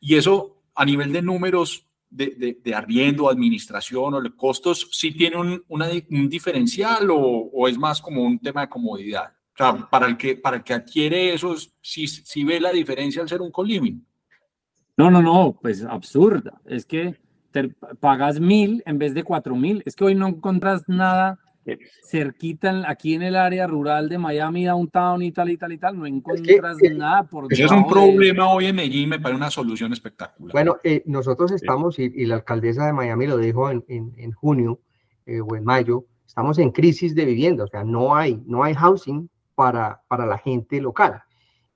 Y eso, a nivel de números, de, de, arriendo, administración o de costos, sí tiene un, un diferencial o, es más como un tema de comodidad? O sea, para el que, para el que adquiere eso, sí, sí ve la diferencia al ser un co No, no, no, pues absurda. Es que pagas mil en vez de cuatro mil. Es que hoy no encuentras nada cerquita aquí en el área rural de Miami, downtown y tal y tal y tal, no encuentras nada por Eso es un problema hoy en Medellín, me parece una solución espectacular. Bueno, eh, nosotros estamos, y, la alcaldesa de Miami lo dijo en, en, junio eh, o en mayo, estamos en crisis de vivienda, o sea, no hay, no hay housing para, para la gente local.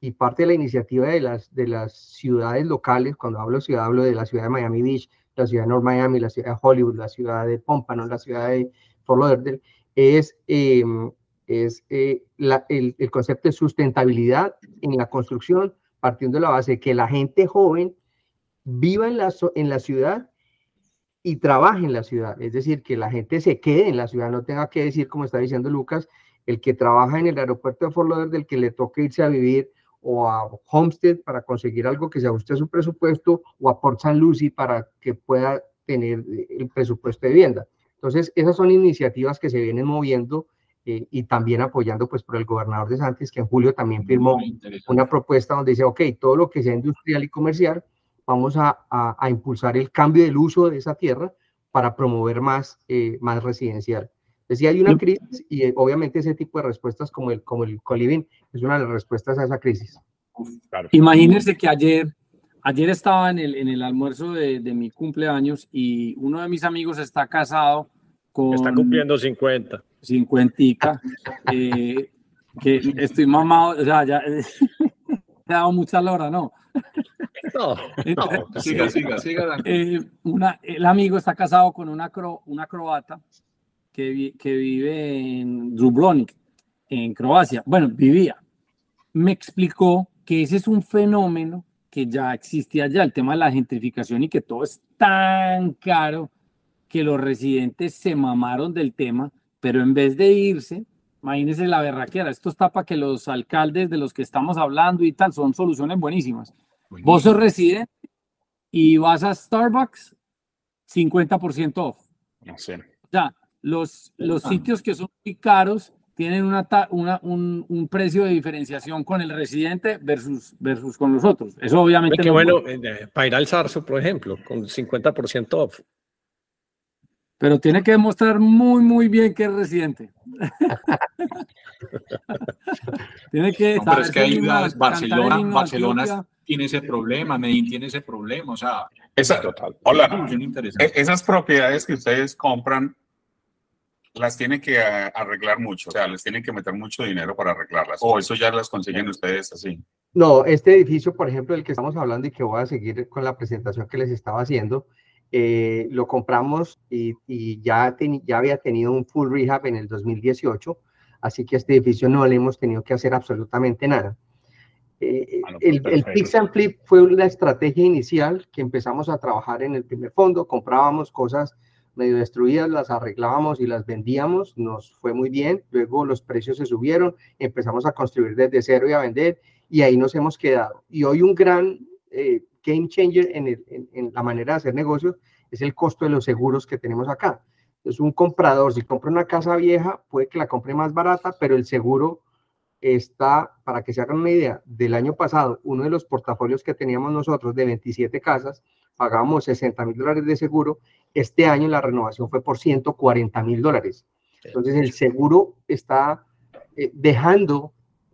Y parte de la iniciativa de las, de las ciudades locales, cuando hablo de ciudad, hablo de la ciudad de Miami Beach, la ciudad de North Miami, la ciudad de Hollywood, la ciudad de Pompano, la ciudad de Fort Lauderdale, es, em, es eh, el, el, concepto de sustentabilidad en la construcción, partiendo de la base de que la gente joven viva en la, en la ciudad y trabaje en la ciudad. Es decir, que la gente se quede en la ciudad, no tenga que decir, como está diciendo Lucas, el que trabaja en el aeropuerto de Fort Lauderdale, que le toque irse a vivir o a Homestead para conseguir algo que se ajuste a su presupuesto o a Port St. Lucie para que pueda tener el presupuesto de vivienda. Entonces, esas son iniciativas que se vienen moviendo eh, y también apoyando pues por el gobernador de Santos, que en julio también firmó una propuesta donde dice, ok, todo lo que sea industrial y comercial, vamos a, a, impulsar el cambio del uso de esa tierra para promover más, eh, más residencial. Entonces, hay una crisis y eh, obviamente ese tipo de respuestas como el, como el coliving es una de las respuestas a esa crisis. Imagínense que ayer Ayer estaba en el, en el almuerzo de, de, mi cumpleaños y uno de mis amigos está casado con... Está cumpliendo 50. 50. Eh, que estoy mamado, o sea, ya [laughs] he dado mucha lora, ¿no? No, no siga, siga, siga. Eh, una, el amigo está casado con una, cro, una croata que, que vive en Dubrovnik, en Croacia. Bueno, vivía. Me explicó que ese es un fenómeno que ya existe allá, el tema de la gentrificación y que todo es tan caro que los residentes se mamaron del tema, pero en vez de irse, imagínense la berraquera, esto está para que los alcaldes de los que estamos hablando y tal, son soluciones buenísimas. Vos sos residente y vas a Starbucks, 50% off. No sé. O sea, los, los sitios que son muy caros tienen una, una un, un, precio de diferenciación con el residente versus, versus con los otros. Eso obviamente... Qué bueno, eh, para ir al Zarzo, por ejemplo, con 50% off. Pero tiene que demostrar muy, muy bien que es residente. [laughs] tiene que... No, pero es que hay Barcelona, Barcelona tiene ese problema, Medellín tiene ese problema, o sea... Esa, total. Hola. E, esas propiedades que ustedes compran las tienen que arreglar mucho, o sea, les tienen que meter mucho dinero para arreglarlas, o eso ya las consiguen ustedes así. No, este edificio, por ejemplo, del que estamos hablando y que voy a seguir con la presentación que les estaba haciendo, eh, lo compramos y, y ya, ya había tenido un full rehab en el 2018, así que este edificio no le hemos tenido que hacer absolutamente nada. Eh, ah, el, el Pix and Flip fue la estrategia inicial que empezamos a trabajar en el primer fondo, comprábamos cosas medio destruidas, las arreglábamos y las vendíamos, nos fue muy bien, luego los precios se subieron, empezamos a construir desde cero y a vender y ahí nos hemos quedado. Y hoy un gran eh, game changer en, en, la manera de hacer negocios es el costo de los seguros que tenemos acá. Entonces un comprador, si compra una casa vieja, puede que la compre más barata, pero el seguro está, para que se hagan una idea, del año pasado, uno de los portafolios que teníamos nosotros de 27 casas, pagábamos 60 mil dólares de seguro, este año la renovación fue por 140 mil dólares. Entonces el seguro está eh, dejando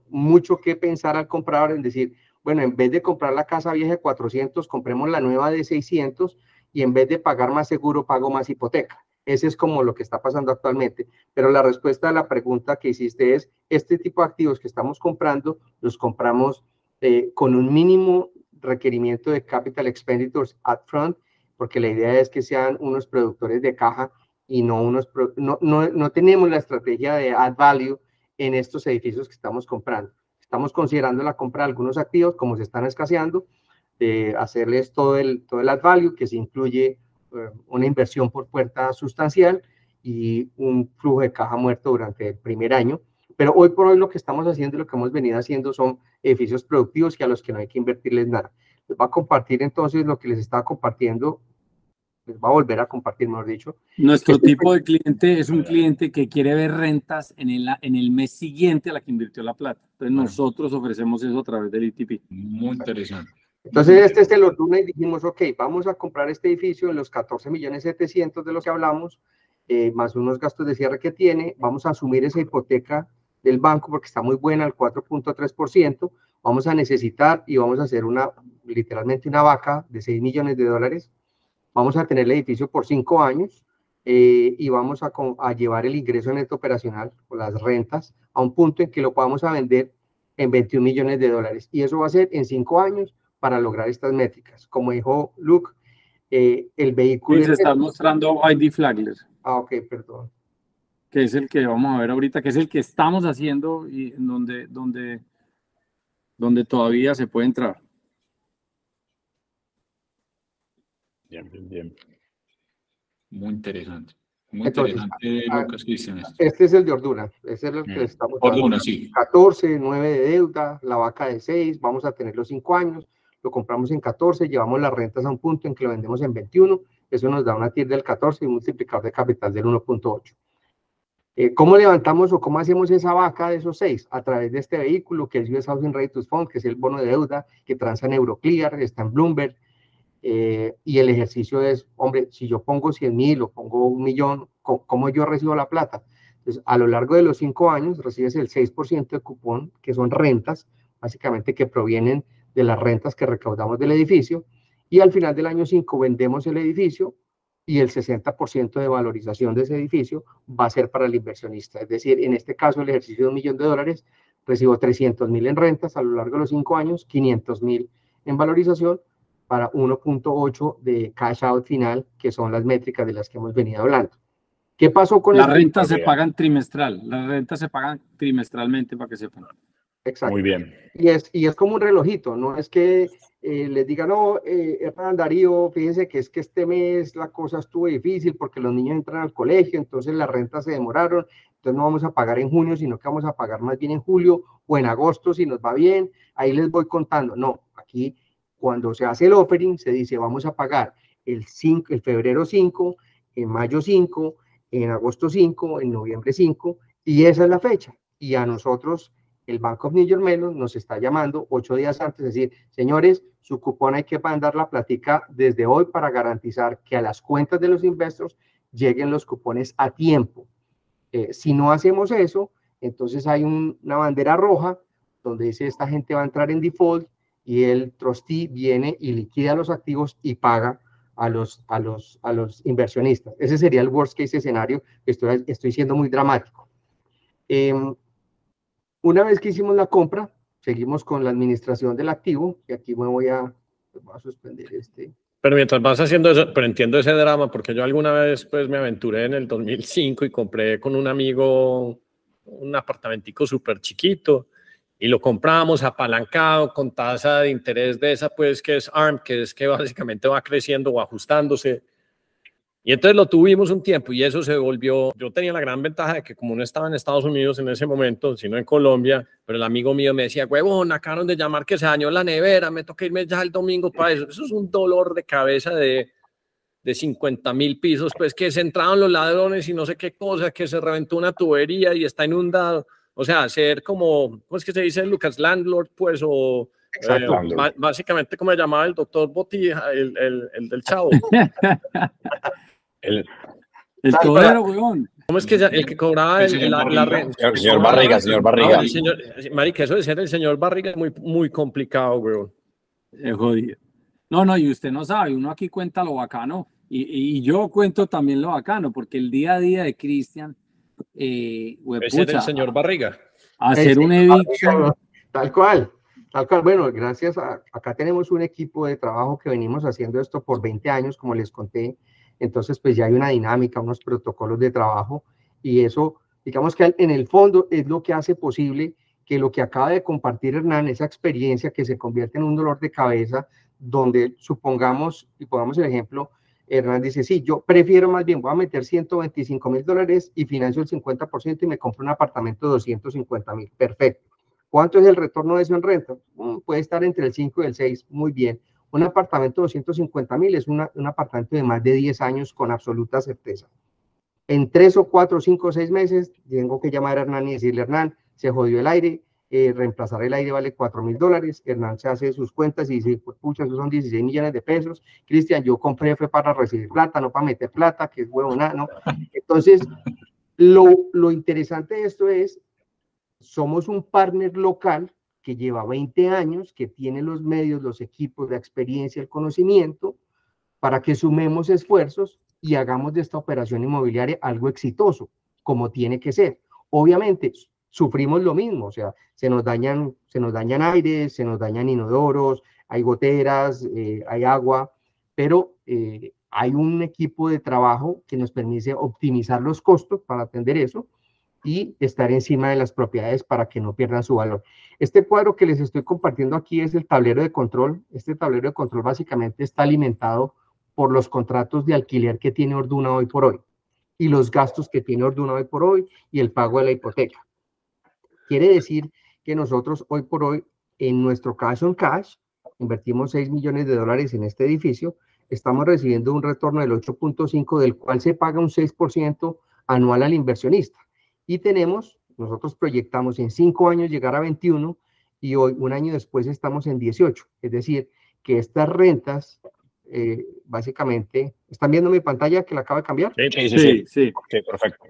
mucho que pensar al comprador en decir, bueno, en vez de comprar la casa vieja de 400, compremos la nueva de 600 y en vez de pagar más seguro, pago más hipoteca. Ese es como lo que está pasando actualmente. Pero la respuesta a la pregunta que hiciste es, este tipo de activos que estamos comprando, los compramos eh, con un mínimo requerimiento de capital expenditures upfront, porque la idea es que sean unos productores de caja y no unos, no, no, no tenemos la estrategia de add value en estos edificios que estamos comprando. Estamos considerando la compra de algunos activos, como se están escaseando, de hacerles todo el, todo el add value, que se incluye eh, una inversión por puerta sustancial y un flujo de caja muerto durante el primer año. Pero hoy por hoy lo que estamos haciendo y lo que hemos venido haciendo son edificios productivos que a los que no hay que invertirles nada. Les va a compartir entonces lo que les estaba compartiendo, va a volver a compartir, mejor dicho. Nuestro este tipo de cliente es un cliente que quiere ver rentas en el, en el mes siguiente a la que invirtió la plata. Entonces nosotros ofrecemos eso a través del ITP. Muy interesante. Entonces, este es el Orduna y dijimos, ok, vamos a comprar este edificio en los 14 millones 700 de los que hablamos, eh, más unos gastos de cierre que tiene, vamos a asumir esa hipoteca del banco porque está muy buena, al 4.3%, vamos a necesitar y vamos a hacer una, literalmente una vaca de 6 millones de dólares, vamos a tener el edificio por 5 años eh, y vamos a, a, llevar el ingreso neto operacional o las rentas a un punto en que lo podamos a vender en 21 millones de dólares. Y eso va a ser en 5 años para lograr estas métricas. Como dijo Luke, eh, el vehículo... Sí, se está mostrando ID Flagler. Ah, ok, perdón. Que es el que vamos a ver ahorita, que es el que estamos haciendo y en donde, donde, donde todavía se puede entrar. Bien, bien, bien. Muy interesante. Muy interesante, ah, Lucas Cristian. Este es el de Orduna. Este es el que Mm. estamos Orduna, sí. 14, 9 de deuda, la vaca de 6, vamos a tener los 5 años, lo compramos en 14, llevamos las rentas a un punto en que lo vendemos en 21, eso nos da una TIR del 14 y un multiplicador de capital del 1.8. Eh, ¿Cómo levantamos o cómo hacemos esa vaca de esos 6? A través de este vehículo que es US Housing to Fund, que es el bono de deuda que transa en Euroclear, está en Bloomberg, eh, y el ejercicio es, hombre, si yo pongo 100 mil o pongo un millón, ¿cómo, ¿cómo, yo recibo la plata? Entonces, a lo largo de los cinco años recibes el 6% de cupón, que son rentas, básicamente que provienen de las rentas que recaudamos del edificio, y al final del año 5 vendemos el edificio y el 60% de valorización de ese edificio va a ser para el inversionista. Es decir, en este caso, el ejercicio de un millón de dólares, recibo 300 mil en rentas a lo largo de los cinco años, 500 mil en valorización, para 1.8 de cash out final, que son las métricas de las que hemos venido hablando. ¿Qué pasó con Las el rentas se pagan trimestral, las rentas se pagan trimestralmente para que sepan. Exacto. Muy bien. Y es, y es como un relojito, no es que eh, les digan, no, eh, Hernán Darío, fíjense que es que este mes la cosa estuvo difícil porque los niños entran al colegio, entonces las rentas se demoraron, entonces no vamos a pagar en junio, sino que vamos a pagar más bien en julio o en agosto si nos va bien, ahí les voy contando. No, aquí cuando se hace el offering, se dice vamos a pagar el, 5, el febrero 5, en mayo 5, en agosto 5, en noviembre 5, y esa es la fecha. Y a nosotros, el Bank of New York Mellon nos está llamando ocho días antes, es decir, señores, su cupón hay que mandar la platica desde hoy para garantizar que a las cuentas de los investors lleguen los cupones a tiempo. Eh, si no hacemos eso, entonces hay un, una bandera roja donde dice esta gente va a entrar en default y el trustee viene y liquida los activos y paga a los, a los, a los inversionistas. Ese sería el worst case escenario, estoy, estoy siendo muy dramático. Eh, una vez que hicimos la compra, seguimos con la administración del activo, y aquí me voy a, voy a suspender este. Pero mientras vas haciendo eso, pero entiendo ese drama, porque yo alguna vez pues me aventuré en el 2005 y compré con un amigo un apartamentico súper chiquito y lo compramos apalancado con tasa de interés de esa, pues que es ARM, que es que [laughs] básicamente va creciendo o ajustándose. Y entonces lo tuvimos un tiempo y eso se volvió, yo tenía la gran ventaja de que como no estaba en Estados Unidos en ese momento, sino en Colombia, pero el amigo mío me decía, huevón, acabaron de llamar que se dañó la nevera, me toca irme ya el domingo para eso. Eso es un dolor de cabeza de, de 50 mil pisos, pues que se entraron los ladrones y no sé qué cosa, que se reventó una tubería y está inundado. O sea, ser como, ¿cómo es que se dice, Lucas? Landlord, pues, o Exacto. eh, básicamente como llamaba el doctor Botija, el, el, el del chavo. [laughs] El, el weón. ¿Cómo es que el que cobraba el, El la, señor la renta? señor, señor Barriga, señor Barriga. No, el señor, marica, eso de ser el señor Barriga es muy, muy complicado, weón. Es jodido. No, no, y usted no sabe, uno aquí cuenta lo bacano y, y yo cuento también lo bacano, porque el día a día de Cristian, eh, Ese era el señor Barriga. hacer un eviction, Tal cual, tal cual. Bueno, gracias a, acá tenemos un equipo de trabajo que venimos haciendo esto por 20 años, como les conté. Entonces, pues ya hay una dinámica, unos protocolos de trabajo y eso, digamos que en el fondo es lo que hace posible que lo que acaba de compartir Hernán, esa experiencia que se convierte en un dolor de cabeza, donde supongamos, y pongamos el ejemplo, Hernán dice, sí, yo prefiero más bien, voy a meter 125 mil dólares y financio el 50% y me compro un apartamento de 250 mil. Perfecto. ¿Cuánto es el retorno de eso en renta? Mm, puede estar entre el 5 y el 6, muy bien. Un apartamento de 250 mil es un apartamento de más de 10 años con absoluta certeza. En 3 o 4, 5 o 6 meses, tengo que llamar a Hernán y decirle, Hernán, se jodió el aire, eh, reemplazar el aire vale 4 mil dólares. Hernán se hace sus cuentas y dice, pucha, esos son 16 millones de pesos. Cristian, yo compré fue para recibir plata, no para meter plata, que es huevona, ¿no? [laughs] Entonces, lo, lo interesante de esto es, somos un partner local que lleva 20 años, que tiene los medios, los equipos, la experiencia, el conocimiento, para que sumemos esfuerzos y hagamos de esta operación inmobiliaria algo exitoso, como tiene que ser. Obviamente, sufrimos lo mismo, o sea, se nos dañan, se nos dañan aires, se nos dañan inodoros, hay goteras, eh, hay agua, pero eh, hay un equipo de trabajo que nos permite optimizar los costos para atender eso y estar encima de las propiedades para que no pierdan su valor. Este cuadro que les estoy compartiendo aquí es el tablero de control. Este tablero de control básicamente está alimentado por los contratos de alquiler que tiene Orduna hoy por hoy y los gastos que tiene Orduna hoy por hoy y el pago de la hipoteca. Quiere decir que nosotros hoy por hoy, en nuestro caso en cash, invertimos 6 millones de dólares en este edificio, estamos recibiendo un retorno del 8.5, del cual se paga un 6% anual al inversionista. Y tenemos, nosotros proyectamos en 5 años llegar a 21 y hoy, un año después, estamos en 18. Es decir, que estas rentas, eh, básicamente, ¿están viendo mi pantalla que la acaba de cambiar? Sí, sí, sí. sí. perfecto.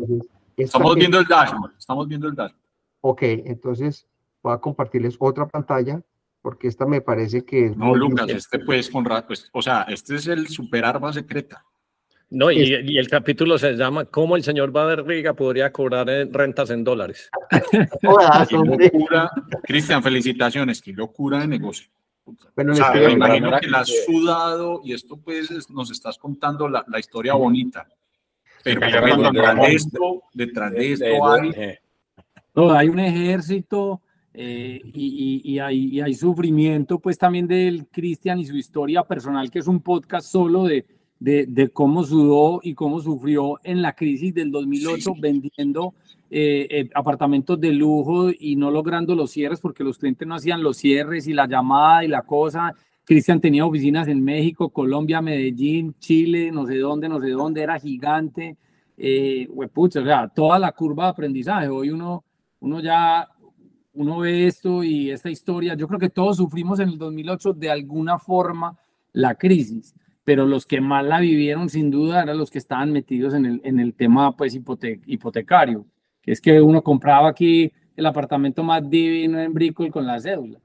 estamos viendo el dashboard, estamos viendo el dashboard. Ok, entonces voy a compartirles otra pantalla porque esta me parece que... No, Lucas, este pues, con pues, o sea, este es el super arma secreta. No, y, y, el capítulo se llama ¿Cómo el señor Baderriga podría cobrar rentas en dólares? [laughs] Cristian, felicitaciones, qué locura de negocio. Bueno, o sea, me imagino que la has sudado y esto pues nos estás contando la, la historia bonita. Pero, detrás de esto, detrás de esto hay no, hay un ejército eh, y, hay, hay, sufrimiento, pues también del Cristian y su historia personal, que es un podcast solo de, de, cómo sudó y cómo sufrió en la crisis del 2008 vendiendo eh, eh, apartamentos de lujo y no logrando los cierres porque los clientes no hacían los cierres y la llamada y la cosa. Cristian tenía oficinas en México, Colombia, Medellín, Chile, no sé dónde, no sé dónde, era gigante. Eh, o sea, toda la curva de aprendizaje. Hoy uno uno ya, uno ve esto y esta historia, yo creo que todos sufrimos en el 2008 de alguna forma la crisis, pero los que más la vivieron sin duda eran los que estaban metidos en el, en el tema pues hipotecario, que es que uno compraba aquí el apartamento más divino en Brickell con la cédula.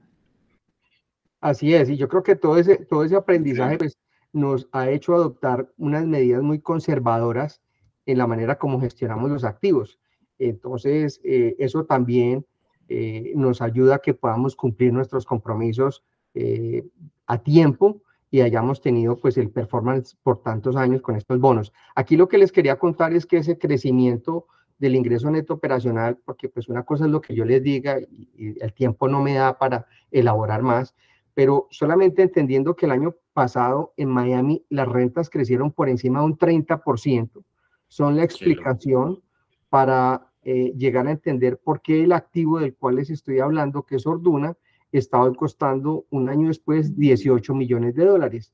Así es, y yo creo que todo ese, todo ese aprendizaje pues, nos ha hecho adoptar unas medidas muy conservadoras en la manera como gestionamos los activos. Entonces, eh, eso también eh, nos ayuda a que podamos cumplir nuestros compromisos eh, a tiempo y hayamos tenido pues el performance por tantos años con estos bonos. Aquí lo que les quería contar es que ese crecimiento del ingreso neto operacional, porque pues una cosa es lo que yo les diga y, y el tiempo no me da para elaborar más, pero solamente entendiendo que el año pasado en Miami las rentas crecieron por encima de un 30%, son la explicación para eh, llegar a entender por qué el activo del cual les estoy hablando, que es Orduna, estaba costando un año después 18 millones de dólares.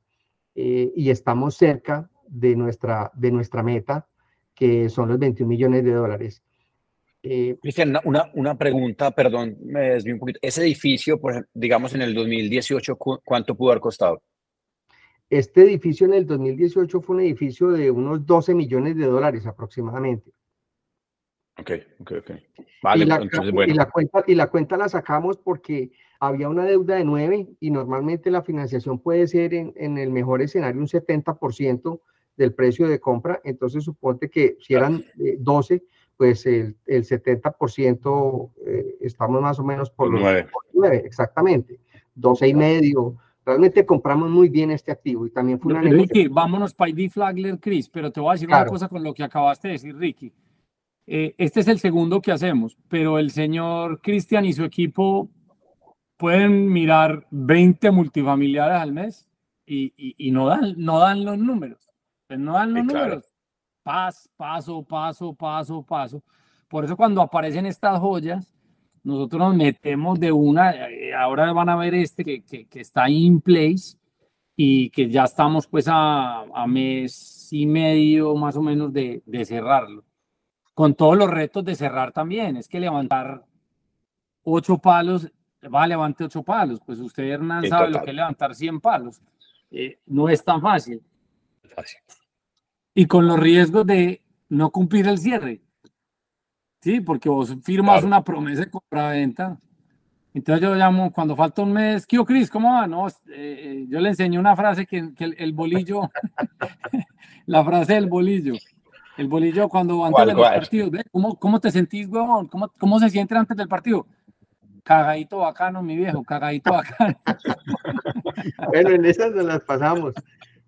Eh, y estamos cerca de nuestra, de nuestra meta, que son los 21 millones de dólares. Eh, Cristian, una, una pregunta, perdón, me desvío un poquito. Ese edificio, por digamos, en el 2018, ¿cuánto pudo haber costado? Este edificio en el 2018 fue un edificio de unos 12 millones de dólares aproximadamente. Ok, ok, ok. Vale, y la, entonces, bueno. y la, cuenta, y la cuenta la sacamos porque había una deuda de 9 y normalmente la financiación puede ser en, en el mejor escenario un 70% del precio de compra. Entonces, suponte que si eran 12, eh, pues el, el 70% eh, estamos más o menos por los 9. 9 exactamente. 12 y medio. Realmente compramos muy bien este activo y también fue una Ricky, vámonos para ID Flagler, Chris, pero te voy a decir una cosa con lo que acabaste de decir, Ricky. Eh, este es el segundo que hacemos, pero el señor Cristian y su equipo pueden mirar 20 multifamiliares al mes y, no, dan, no dan los números. Pues no dan los números. paso, paso, paso, paso, paso. Por eso cuando aparecen estas joyas, nosotros nos metemos de una, eh, ahora van a ver este que, que, está in place y que ya estamos pues a, a mes y medio más o menos de, de cerrarlo con todos los retos de cerrar también. Es que levantar ocho palos, va a levantar ocho palos. Pues usted, Hernán, sabe lo que es levantar 100 palos. Eh, no es tan fácil. fácil. Y con los riesgos de no cumplir el cierre. Sí, porque vos firmas una promesa de compra-venta. Entonces yo llamo, cuando falta un mes, ¿qué Cris? ¿Cómo va? No, eh, eh, yo le enseñé una frase que, que el, bolillo, [laughs] la frase del bolillo. El bolillo cuando antes de los partidos, ¿Cómo, ¿Cómo, te sentís, huevón? ¿Cómo, ¿Cómo se siente antes del partido? Cagadito bacano, mi viejo, cagadito bacano. [laughs] bueno, en esas nos las pasamos.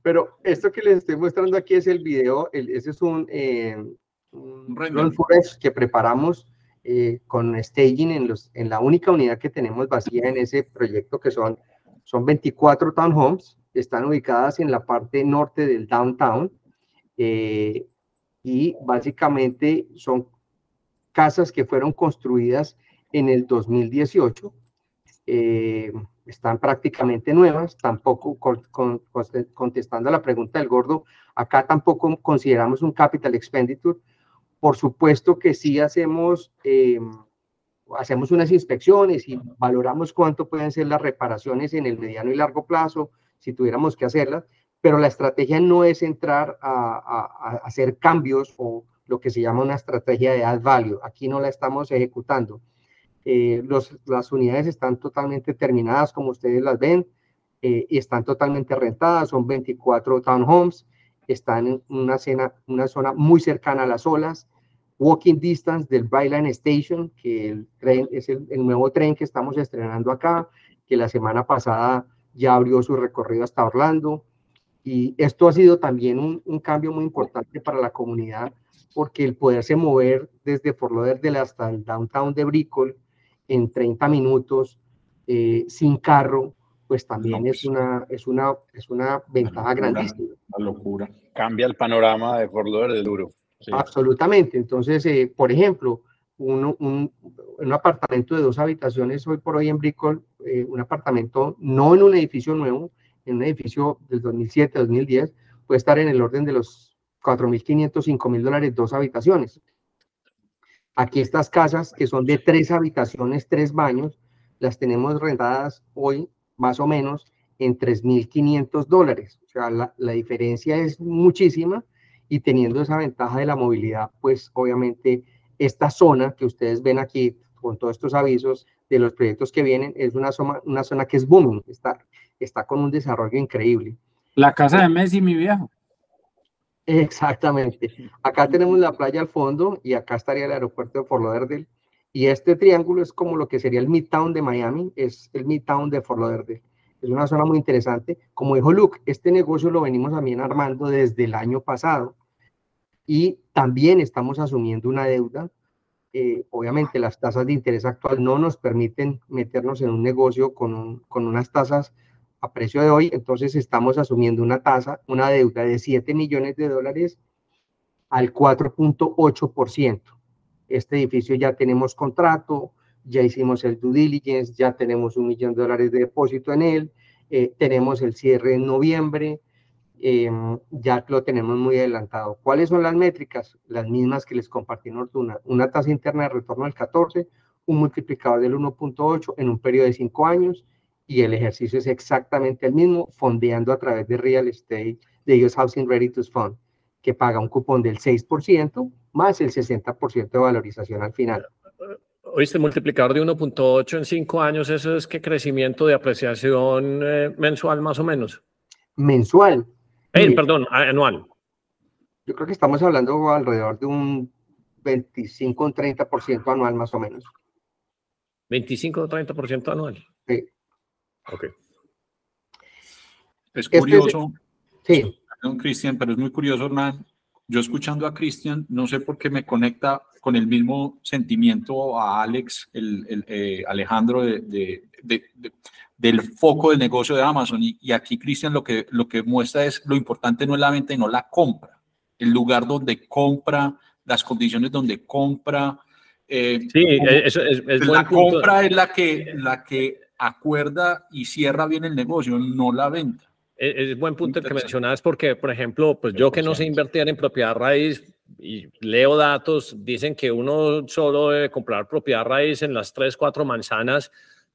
Pero esto que les estoy mostrando aquí es el video, ese es un, eh, un que preparamos eh, con staging en, los, en la única unidad que tenemos vacía en ese proyecto, que son, son 24 townhomes, están ubicadas en la parte norte del downtown eh, y básicamente son casas que fueron construidas en el 2018. Eh, están prácticamente nuevas, tampoco contestando a la pregunta del gordo, acá tampoco consideramos un capital expenditure, por supuesto que sí hacemos, eh, hacemos unas inspecciones y valoramos cuánto pueden ser las reparaciones en el mediano y largo plazo, si tuviéramos que hacerlas, pero la estrategia no es entrar a, hacer cambios o lo que se llama una estrategia de add value. Aquí no la estamos ejecutando. Eh, las unidades están totalmente terminadas, como ustedes las ven, eh, y están totalmente rentadas, son 24 townhomes, están en una, una zona muy cercana a las olas, walking distance del Brightline Station, que el tren, es el, nuevo tren que estamos estrenando acá, que la semana pasada ya abrió su recorrido hasta Orlando. Y esto ha sido también un, cambio muy importante para la comunidad, porque el poderse mover desde Fort Lauderdale hasta el downtown de Brickell en 30 minutos, eh, sin carro, pues también es, pues una, es, una, es una ventaja grandísima. Una locura. Cambia el panorama de Fort Lauderdale duro. Absolutamente. Entonces, eh, por ejemplo, un, un, apartamento de dos habitaciones hoy por hoy en Brickell, eh, un apartamento no en un edificio nuevo, en un edificio del 2007, 2010, puede estar en el orden de los 4.500, 5.000 dólares, dos habitaciones. Aquí estas casas que son de tres habitaciones, tres baños, las tenemos rentadas hoy más o menos en 3.500 dólares. O sea, la, la diferencia es muchísima y teniendo esa ventaja de la movilidad, pues obviamente esta zona que ustedes ven aquí con todos estos avisos de los proyectos que vienen, es una zona, una zona que es booming, está, está con un desarrollo increíble. La casa de Messi, mi viejo. Exactamente. Acá tenemos la playa al fondo y acá estaría el aeropuerto de Fort Lauderdale. Y este triángulo es como lo que sería el Midtown de Miami, es el Midtown de Fort Lauderdale. Es una zona muy interesante. Como dijo Luke, este negocio lo venimos también armando desde el año pasado y también estamos asumiendo una deuda. Eh, obviamente las tasas de interés actual no nos permiten meternos en un negocio con, con unas tasas a precio de hoy, entonces estamos asumiendo una tasa, una deuda de 7 millones de dólares al 4.8%. Este edificio ya tenemos contrato, ya hicimos el due diligence, ya tenemos un millón de dólares de depósito en él, eh, tenemos el cierre en noviembre, em, ya lo tenemos muy adelantado. ¿Cuáles son las métricas? Las mismas que les compartí en Ortuna. Una tasa interna de retorno del 14, un multiplicador del 1.8 en un periodo de 5 años y el ejercicio es exactamente el mismo, fondeando a través de Real Estate, de US Housing Ready to Fund, que paga un cupón del 6% más el 60% de valorización al final. Oíste, multiplicador de 1.8 en 5 años, ¿eso es qué crecimiento de apreciación eh, mensual más o menos? Mensual. Eh, perdón, anual. Yo creo que estamos hablando alrededor de un 25 o 30% anual más o menos. 25 o 30% anual. Sí. Ok. Es curioso. sí. Perdón, Cristian, pero es muy curioso, Hernán. Yo escuchando a Cristian, no sé por qué me conecta con el mismo sentimiento a Alex, el, eh, Alejandro, de, del foco del negocio de Amazon. Y, aquí, Cristian, lo que, lo que muestra es lo importante no es la venta y no la compra. El lugar donde compra, las condiciones donde compra. Eh, sí, eso es, es La compra es la que, la que acuerda y cierra bien el negocio, no la venta. Es, buen punto el que mencionabas porque, por ejemplo, pues yo que no sé invertir en propiedad raíz, y leo datos, dicen que uno solo debe comprar propiedad raíz en las tres, cuatro manzanas,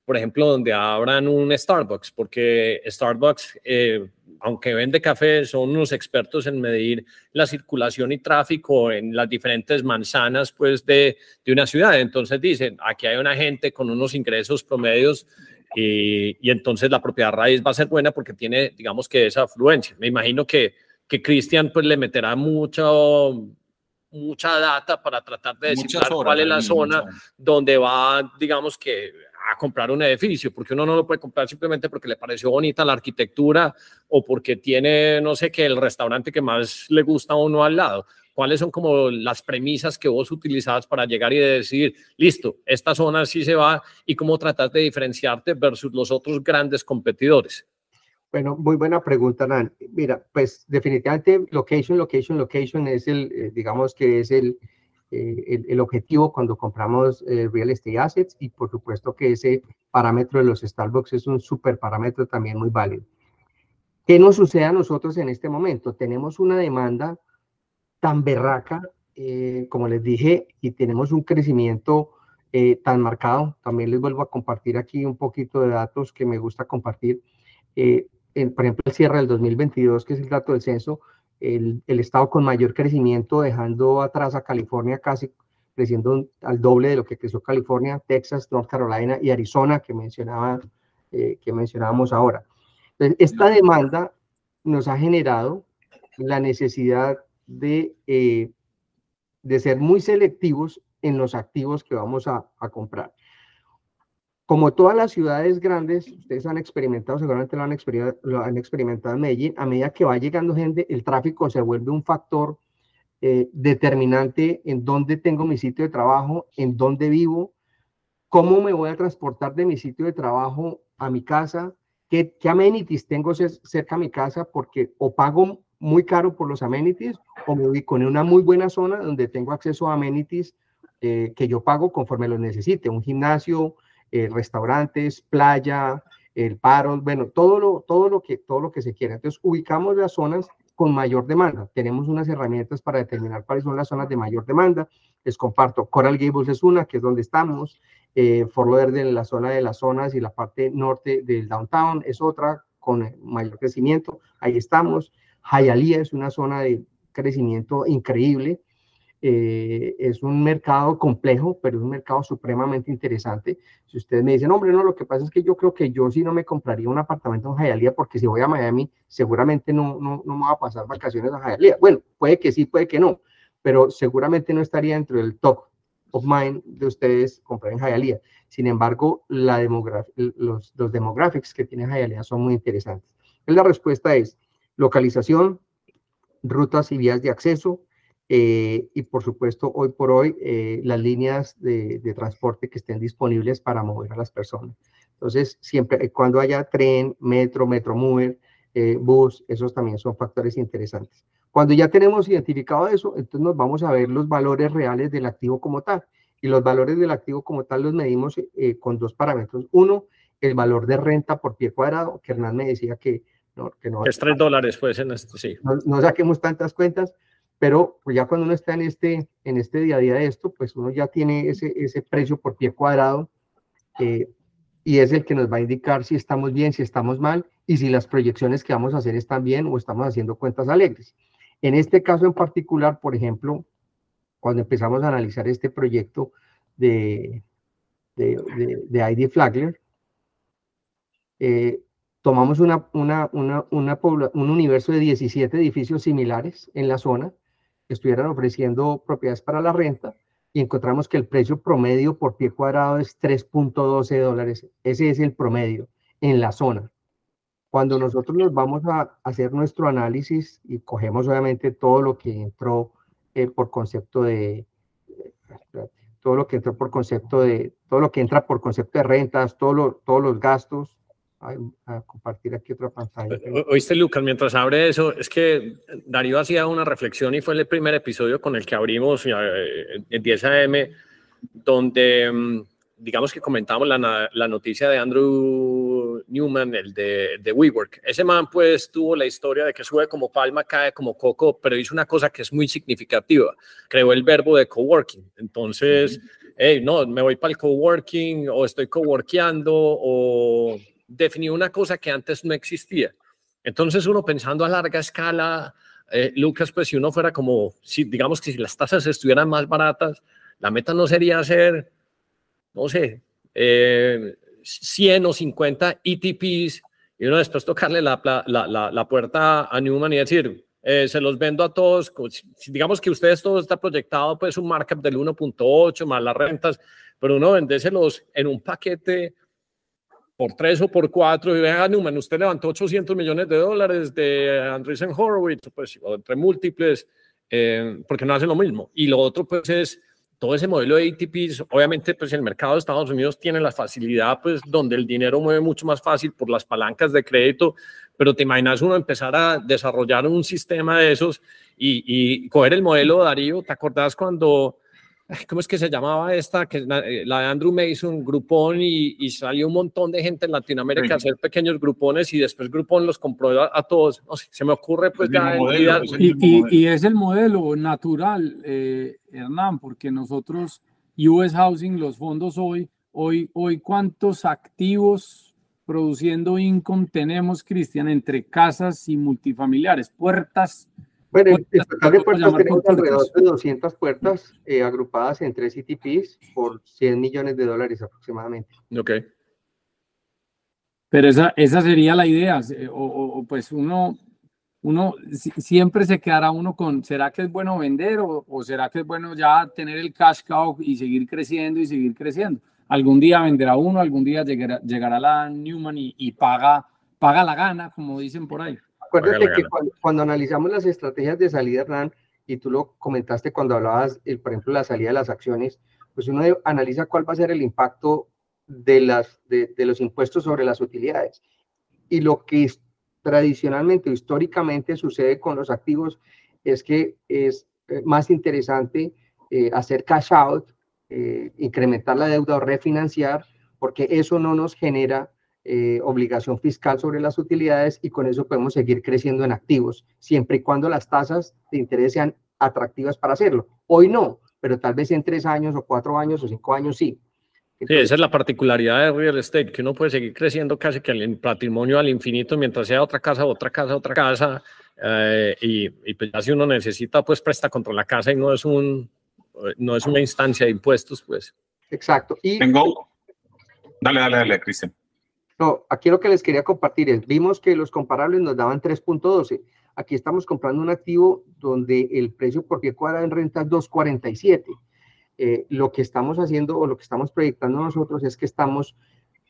por ejemplo, donde abran un Starbucks, porque Starbucks, eh, aunque vende café, son unos expertos en medir la circulación y tráfico en las diferentes manzanas pues, de, de una ciudad. Entonces dicen, aquí hay una gente con unos ingresos promedios y, y, entonces la propiedad raíz va a ser buena porque tiene, digamos que esa afluencia. Me imagino que, que Cristian pues le meterá mucho, mucha data para tratar de decir cuál es la zona donde va, digamos que a comprar un edificio, porque uno no lo puede comprar simplemente porque le pareció bonita la arquitectura o porque tiene, no sé qué, el restaurante que más le gusta a uno al lado. ¿Cuáles son como las premisas que vos utilizabas para llegar y decir, listo, esta zona sí se va y cómo tratas de diferenciarte versus los otros grandes competidores? Bueno, muy buena pregunta, Nan. Mira, pues definitivamente location, location, location es el, eh, digamos que es el, eh, el, objetivo cuando compramos eh, real estate assets y por supuesto que ese parámetro de los Starbucks es un super parámetro también muy válido. ¿Qué nos sucede a nosotros en este momento? Tenemos una demanda tan berraca, eh, como les dije, y tenemos un crecimiento tan marcado. También les vuelvo a compartir aquí un poquito de datos que me gusta compartir. En, por ejemplo, el cierre del 2022, que es el dato del censo, el, estado con mayor crecimiento, dejando atrás a California casi creciendo al doble de lo que creció California, Texas, North Carolina y Arizona, que, mencionaba, eh, que mencionábamos ahora. Entonces, esta demanda nos ha generado la necesidad de, eh, de ser muy selectivos en los activos que vamos a comprar. Como todas las ciudades grandes, ustedes han experimentado, seguramente lo han, experimentado, han experimentado en Medellín, a medida que va llegando gente, el tráfico se vuelve un factor eh, determinante en dónde tengo mi sitio de trabajo, en dónde vivo, cómo me voy a transportar de mi sitio de trabajo a mi casa, qué, qué amenities tengo cerca a mi casa, porque o pago muy caro por los amenities o me ubico en una muy buena zona donde tengo acceso a amenities eh, que yo pago conforme los necesite, un gimnasio, eh, restaurantes, playa, el paro, bueno, todo lo, todo, lo que, todo lo que se quiera. Entonces, ubicamos las zonas con mayor demanda. Tenemos unas herramientas para determinar cuáles son las zonas de mayor demanda. Les comparto, Coral Gables es una, que es donde estamos. Eh, Fort Lauderdale, la zona de las zonas y la parte norte del downtown es otra con mayor crecimiento. Ahí estamos. Hialeah es una zona de crecimiento increíble. Eh, es un mercado complejo, pero es un mercado supremamente interesante. Si ustedes me dicen, hombre, no, lo que pasa es que yo creo que yo sí no me compraría un apartamento en Hialeah porque si voy a Miami, seguramente no, no, no me va a pasar vacaciones a Hialeah. Bueno, puede que sí, puede que no, pero seguramente no estaría dentro del top of mind de ustedes comprar en Hialeah. Sin embargo, los, los demographics que tiene Hialeah son muy interesantes. La respuesta es localización, rutas y vías de acceso, eh, y por supuesto, hoy por hoy, eh, las líneas de, transporte que estén disponibles para mover a las personas. Entonces, siempre cuando haya tren, metro, metromover, eh, bus, esos también son factores interesantes. Cuando ya tenemos identificado eso, entonces nos vamos a ver los valores reales del activo como tal. Y los valores del activo como tal los medimos con dos parámetros. Uno, el valor de renta por pie cuadrado, que Hernán me decía que no. Que no es tres dólares, pues, en esto, sí. no saquemos tantas cuentas, pero pues ya cuando uno está en este, en este día a día de esto, pues uno ya tiene ese, ese precio por pie cuadrado eh, y es el que nos va a indicar si estamos bien, si estamos mal y si las proyecciones que vamos a hacer están bien o estamos haciendo cuentas alegres. En este caso en particular, por ejemplo, cuando empezamos a analizar este proyecto de, de, de, ID Flagler, eh, tomamos una, una, una, un universo de 17 edificios similares en la zona estuvieran ofreciendo propiedades para la renta y encontramos que el precio promedio por pie cuadrado es 3.12 dólares. Ese es el promedio en la zona. Cuando nosotros nos vamos a hacer nuestro análisis y cogemos obviamente todo lo que entró eh, por concepto de, todo lo que entró por concepto de, todo lo que entra por concepto de rentas, todo todos los gastos, a compartir aquí otra pantalla. Oíste, Lucas, mientras abre eso, es que Darío hacía una reflexión y fue el primer episodio con el que abrimos en 10 AM, donde mm, digamos que comentamos la, la, noticia de Andrew Andrew Newman, el de, de WeWork. Ese man pues tuvo la historia de que sube como palma, cae como coco, pero hizo una cosa que es muy significativa. Creó el verbo de coworking. Entonces, hey, no, me voy para el coworking o estoy coworkeando o definió una cosa que antes no existía. Entonces uno pensando a larga escala, eh, Lucas, pues si uno fuera como, si digamos que si las tasas estuvieran más baratas, la meta no sería hacer, no sé, 100 eh, o 50 ETPs y uno después tocarle la, la, la, puerta a Newman y decir, eh, se los vendo a todos, digamos que ustedes todo está proyectado, pues un markup del 1.8 más las rentas, pero uno vendéselos en un paquete por tres o por cuatro, y vea, Newman, usted levantó 800 millones de dólares de Andreessen Horowitz, pues, o entre múltiples, eh, porque no hace lo mismo. Y lo otro, pues, es todo ese modelo de ATPs, obviamente, pues, el mercado de Estados Unidos tiene la facilidad, pues, donde el dinero mueve mucho más fácil por las palancas de crédito, pero te imaginas uno empezar a desarrollar un sistema de esos y, y coger el modelo, Darío, ¿te acordás cuando ¿cómo es que se llamaba esta? Que la, eh, la de Andrew Mason, Grupón, y, salió un montón de gente en Latinoamérica a hacer pequeños grupones y después Grupón los compró a, todos. se me ocurre pues ya... y, es el modelo natural, eh, Hernán, porque nosotros, US Housing, los fondos hoy, hoy, hoy ¿cuántos activos produciendo income tenemos, Cristian, entre casas y multifamiliares? Puertas bueno, en total de puertas tenemos alrededor de 200 puertas eh, agrupadas en tres CTPs por 100 millones de dólares aproximadamente. Ok. Pero esa, esa sería la idea, o, pues uno, uno siempre se quedará uno con, ¿será que es bueno vender o, o, será que es bueno ya tener el cash cow y seguir creciendo y seguir creciendo? Algún día venderá uno, algún día llegará, llegará la Newman y, y paga, paga la gana, como dicen por ahí. Acuérdate que cuando, analizamos las estrategias de salida, Hernán, y tú lo comentaste cuando hablabas, el, por ejemplo, la salida de las acciones, pues uno analiza cuál va a ser el impacto de, las, de, los impuestos sobre las utilidades. Y lo que tradicionalmente o históricamente sucede con los activos es que es eh, más interesante eh, hacer cash out, eh, incrementar la deuda o refinanciar, porque eso no nos genera eh, obligación fiscal sobre las utilidades y con eso podemos seguir creciendo en activos, siempre y cuando las tasas de interés sean atractivas para hacerlo. Hoy no, pero tal vez en tres años o cuatro años o cinco años sí. sí, esa es la particularidad de real estate, que uno puede seguir creciendo casi que el patrimonio al infinito mientras sea otra casa, otra casa, otra casa, eh, y, y pues ya si uno necesita, pues presta contra la casa y no es, un, no es una instancia de impuestos, pues. Exacto. Y, Tengo... Dale, dale, dale, Cristian. No, aquí lo que les quería compartir es, vimos que los comparables nos daban 3.12. Aquí estamos comprando un activo donde el precio por pie cuadrado en renta es 2.47. Eh, lo que estamos haciendo o lo que estamos proyectando nosotros es que estamos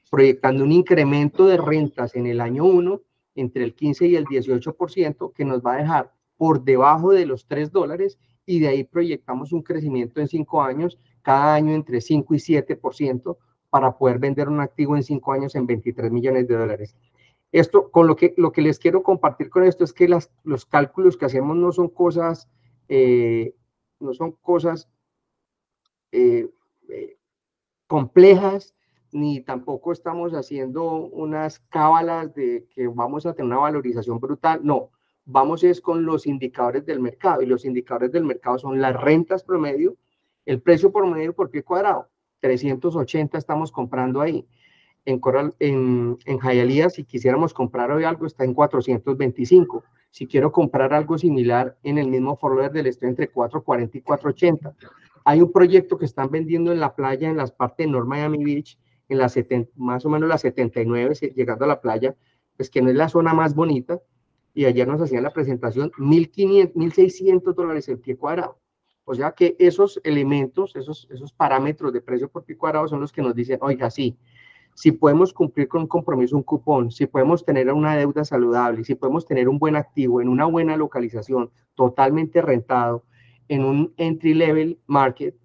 proyectando un incremento de rentas en el año 1 entre el 15 y el 18% que nos va a dejar por debajo de los 3 dólares y de ahí proyectamos un crecimiento en 5 años, cada año entre 5 y 7%, para poder vender un activo en cinco años en 23 millones de dólares. Esto, con lo que, lo que les quiero compartir con esto es que las, los cálculos que hacemos no son cosas, eh, no son cosas eh, eh, complejas, ni tampoco estamos haciendo unas cábalas de que vamos a tener una valorización brutal. No, vamos es con los indicadores del mercado y los indicadores del mercado son las rentas promedio, el precio promedio por pie cuadrado 380 estamos comprando ahí. En, Coral, en, en si quisiéramos comprar hoy algo, está en 425. Si quiero comprar algo similar en el mismo forward del estoy entre 440 y 480. Hay un proyecto que están vendiendo en la playa, en las partes de North Miami Beach, en la 70, más o menos la 79, llegando a la playa, pues que no es la zona más bonita. Y ayer nos hacían la presentación, 1.500, 1.600 dólares el pie cuadrado. O sea que esos elementos, esos, esos parámetros de precio por pie cuadrado son los que nos dicen, oiga, sí, si podemos cumplir con un compromiso, un cupón, si podemos tener una deuda saludable, si podemos tener un buen activo en una buena localización, totalmente rentado, en un entry level market,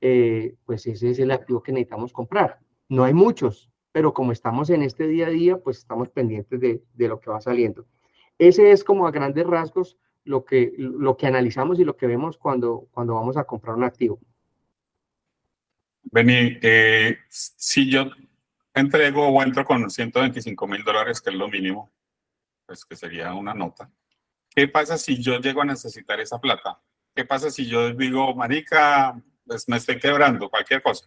eh, pues ese es el activo que necesitamos comprar. No hay muchos, pero como estamos en este día a día, pues estamos pendientes de, de lo que va saliendo. Ese es como a grandes rasgos lo que, lo que analizamos y lo que vemos cuando, cuando vamos a comprar un activo. Beni, eh, si yo entrego o entro con 125 mil dólares, que es lo mínimo, pues que sería una nota. ¿Qué pasa si yo llego a necesitar esa plata? ¿Qué pasa si yo digo, marica, pues me estoy quebrando, cualquier cosa?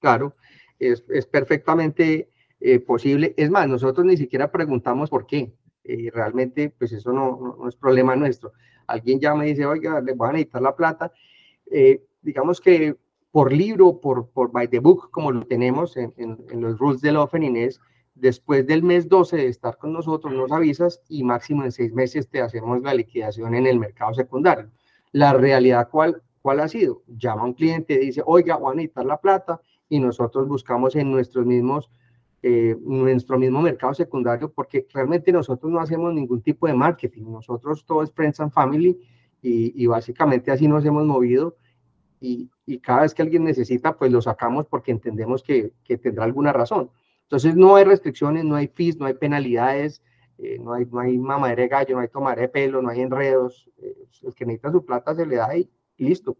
Claro, es, es perfectamente eh, posible. Es más, nosotros ni siquiera preguntamos por qué. Eh, realmente, pues eso no, no, es problema nuestro. Alguien ya me dice, oiga, le voy a necesitar la plata. Eh, digamos que por libro, por, por by the book, como lo tenemos en, en, los rules del offering, es después del mes 12 de estar con nosotros, nos avisas y máximo en seis meses te hacemos la liquidación en el mercado secundario. La realidad, ¿cuál, cuál ha sido? Llama un cliente, dice, oiga, voy a necesitar la plata y nosotros buscamos en nuestros mismos eh, nuestro mismo mercado secundario, porque realmente nosotros no hacemos ningún tipo de marketing, nosotros todo es Friends and Family y, y básicamente así nos hemos movido. Y, y, cada vez que alguien necesita, pues lo sacamos porque entendemos que, que, tendrá alguna razón. Entonces no hay restricciones, no hay fees, no hay penalidades, eh, no, hay, no hay mamadera de gallo, no hay tomar de pelo, no hay enredos, eh, el que necesita su plata se le da y listo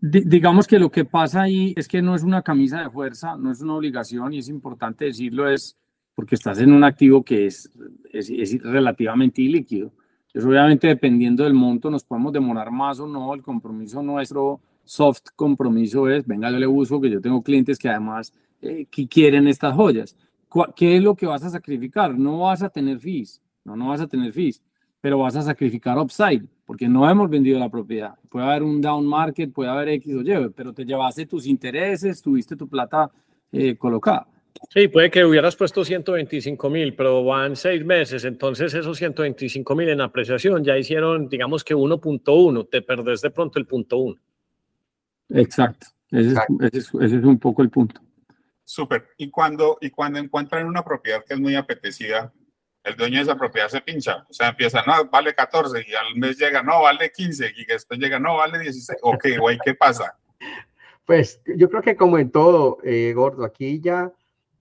digamos que lo que pasa ahí es que no es una camisa de fuerza, no es una obligación y es importante decirlo, es porque estás en un activo que es, es, relativamente ilíquido. Entonces, obviamente, dependiendo del monto, nos podemos demorar más o no. El compromiso nuestro, soft compromiso es, venga, yo le uso, que yo tengo clientes que además eh, que quieren estas joyas. ¿Qué es lo que vas a sacrificar? No vas a tener fees, no, no vas a tener fees pero vas a sacrificar upside, porque no hemos vendido la propiedad. Puede haber un down market, puede haber X o Y, pero te llevaste tus intereses, tuviste tu plata eh, colocada. Sí, puede que hubieras puesto 125 mil, pero van seis meses, entonces esos 125 mil en apreciación ya hicieron, digamos que 1.1, te perdés de pronto el punto 1. Exacto, ese es, ese es, un poco el punto. Súper, y cuando, y cuando encuentran una propiedad que es muy apetecida, el dueño de esa propiedad se pincha. O sea, empieza, no, vale 14 y al mes llega, no, vale 15 y después llega, no, vale 16. Ok, güey, ¿qué pasa? Pues yo creo que como en todo, eh, Gordo, aquí ya,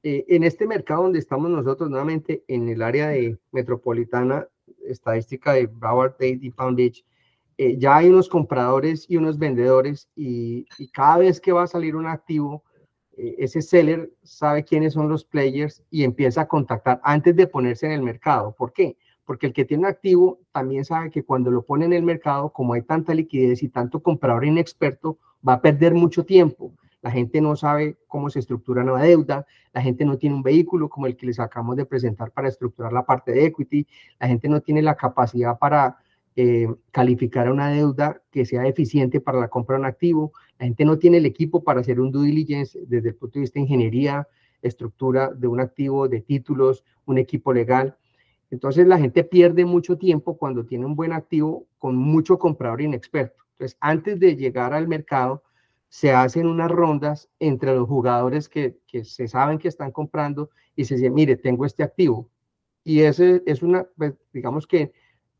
eh, en este mercado donde estamos nosotros nuevamente, en el área de metropolitana, estadística de Broward Dade y Pound eh, ya hay unos compradores y unos vendedores y, cada vez que va a salir un activo, ese seller sabe quiénes son los players y empieza a contactar antes de ponerse en el mercado. ¿Por qué? Porque el que tiene un activo también sabe que cuando lo pone en el mercado, como hay tanta liquidez y tanto comprador inexperto, va a perder mucho tiempo. La gente no sabe cómo se estructura una deuda, la gente no tiene un vehículo como el que les acabamos de presentar para estructurar la parte de equity, la gente no tiene la capacidad para eh, calificar una deuda que sea eficiente para la compra de un activo. La gente no tiene el equipo para hacer un due diligence desde el punto de vista de ingeniería, estructura de un activo, de títulos, un equipo legal. Entonces la gente pierde mucho tiempo cuando tiene un buen activo con mucho comprador inexperto. Entonces, antes de llegar al mercado, se hacen unas rondas entre los jugadores que, se saben que están comprando y se dice, mire, tengo este activo. Y ese es una, pues, digamos que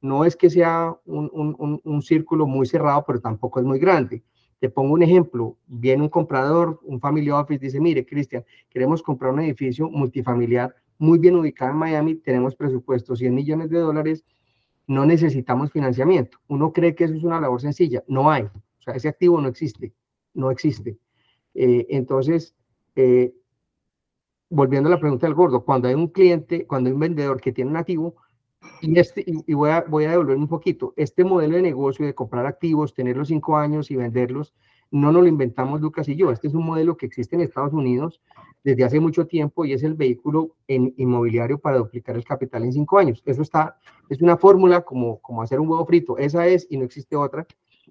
no es que sea un, círculo muy cerrado, pero tampoco es muy grande. Te pongo un ejemplo, viene un comprador, un family office, dice, mire, Cristian, queremos comprar un edificio multifamiliar muy bien ubicado en Miami, tenemos presupuesto 100 millones de dólares, no necesitamos financiamiento. Uno cree que eso es una labor sencilla, no hay, o sea, ese activo no existe, no existe. Eh, entonces, eh, volviendo a la pregunta del gordo, cuando hay un cliente, cuando hay un vendedor que tiene un activo, y, este, y voy, a, voy a devolver un poquito, este modelo de negocio de comprar activos, tenerlos cinco años y venderlos, no nos lo inventamos Lucas y yo, este es un modelo que existe en Estados Unidos desde hace mucho tiempo y es el vehículo en inmobiliario para duplicar el capital en cinco años. Eso está, es una fórmula como, como hacer un huevo frito, esa es y no existe otra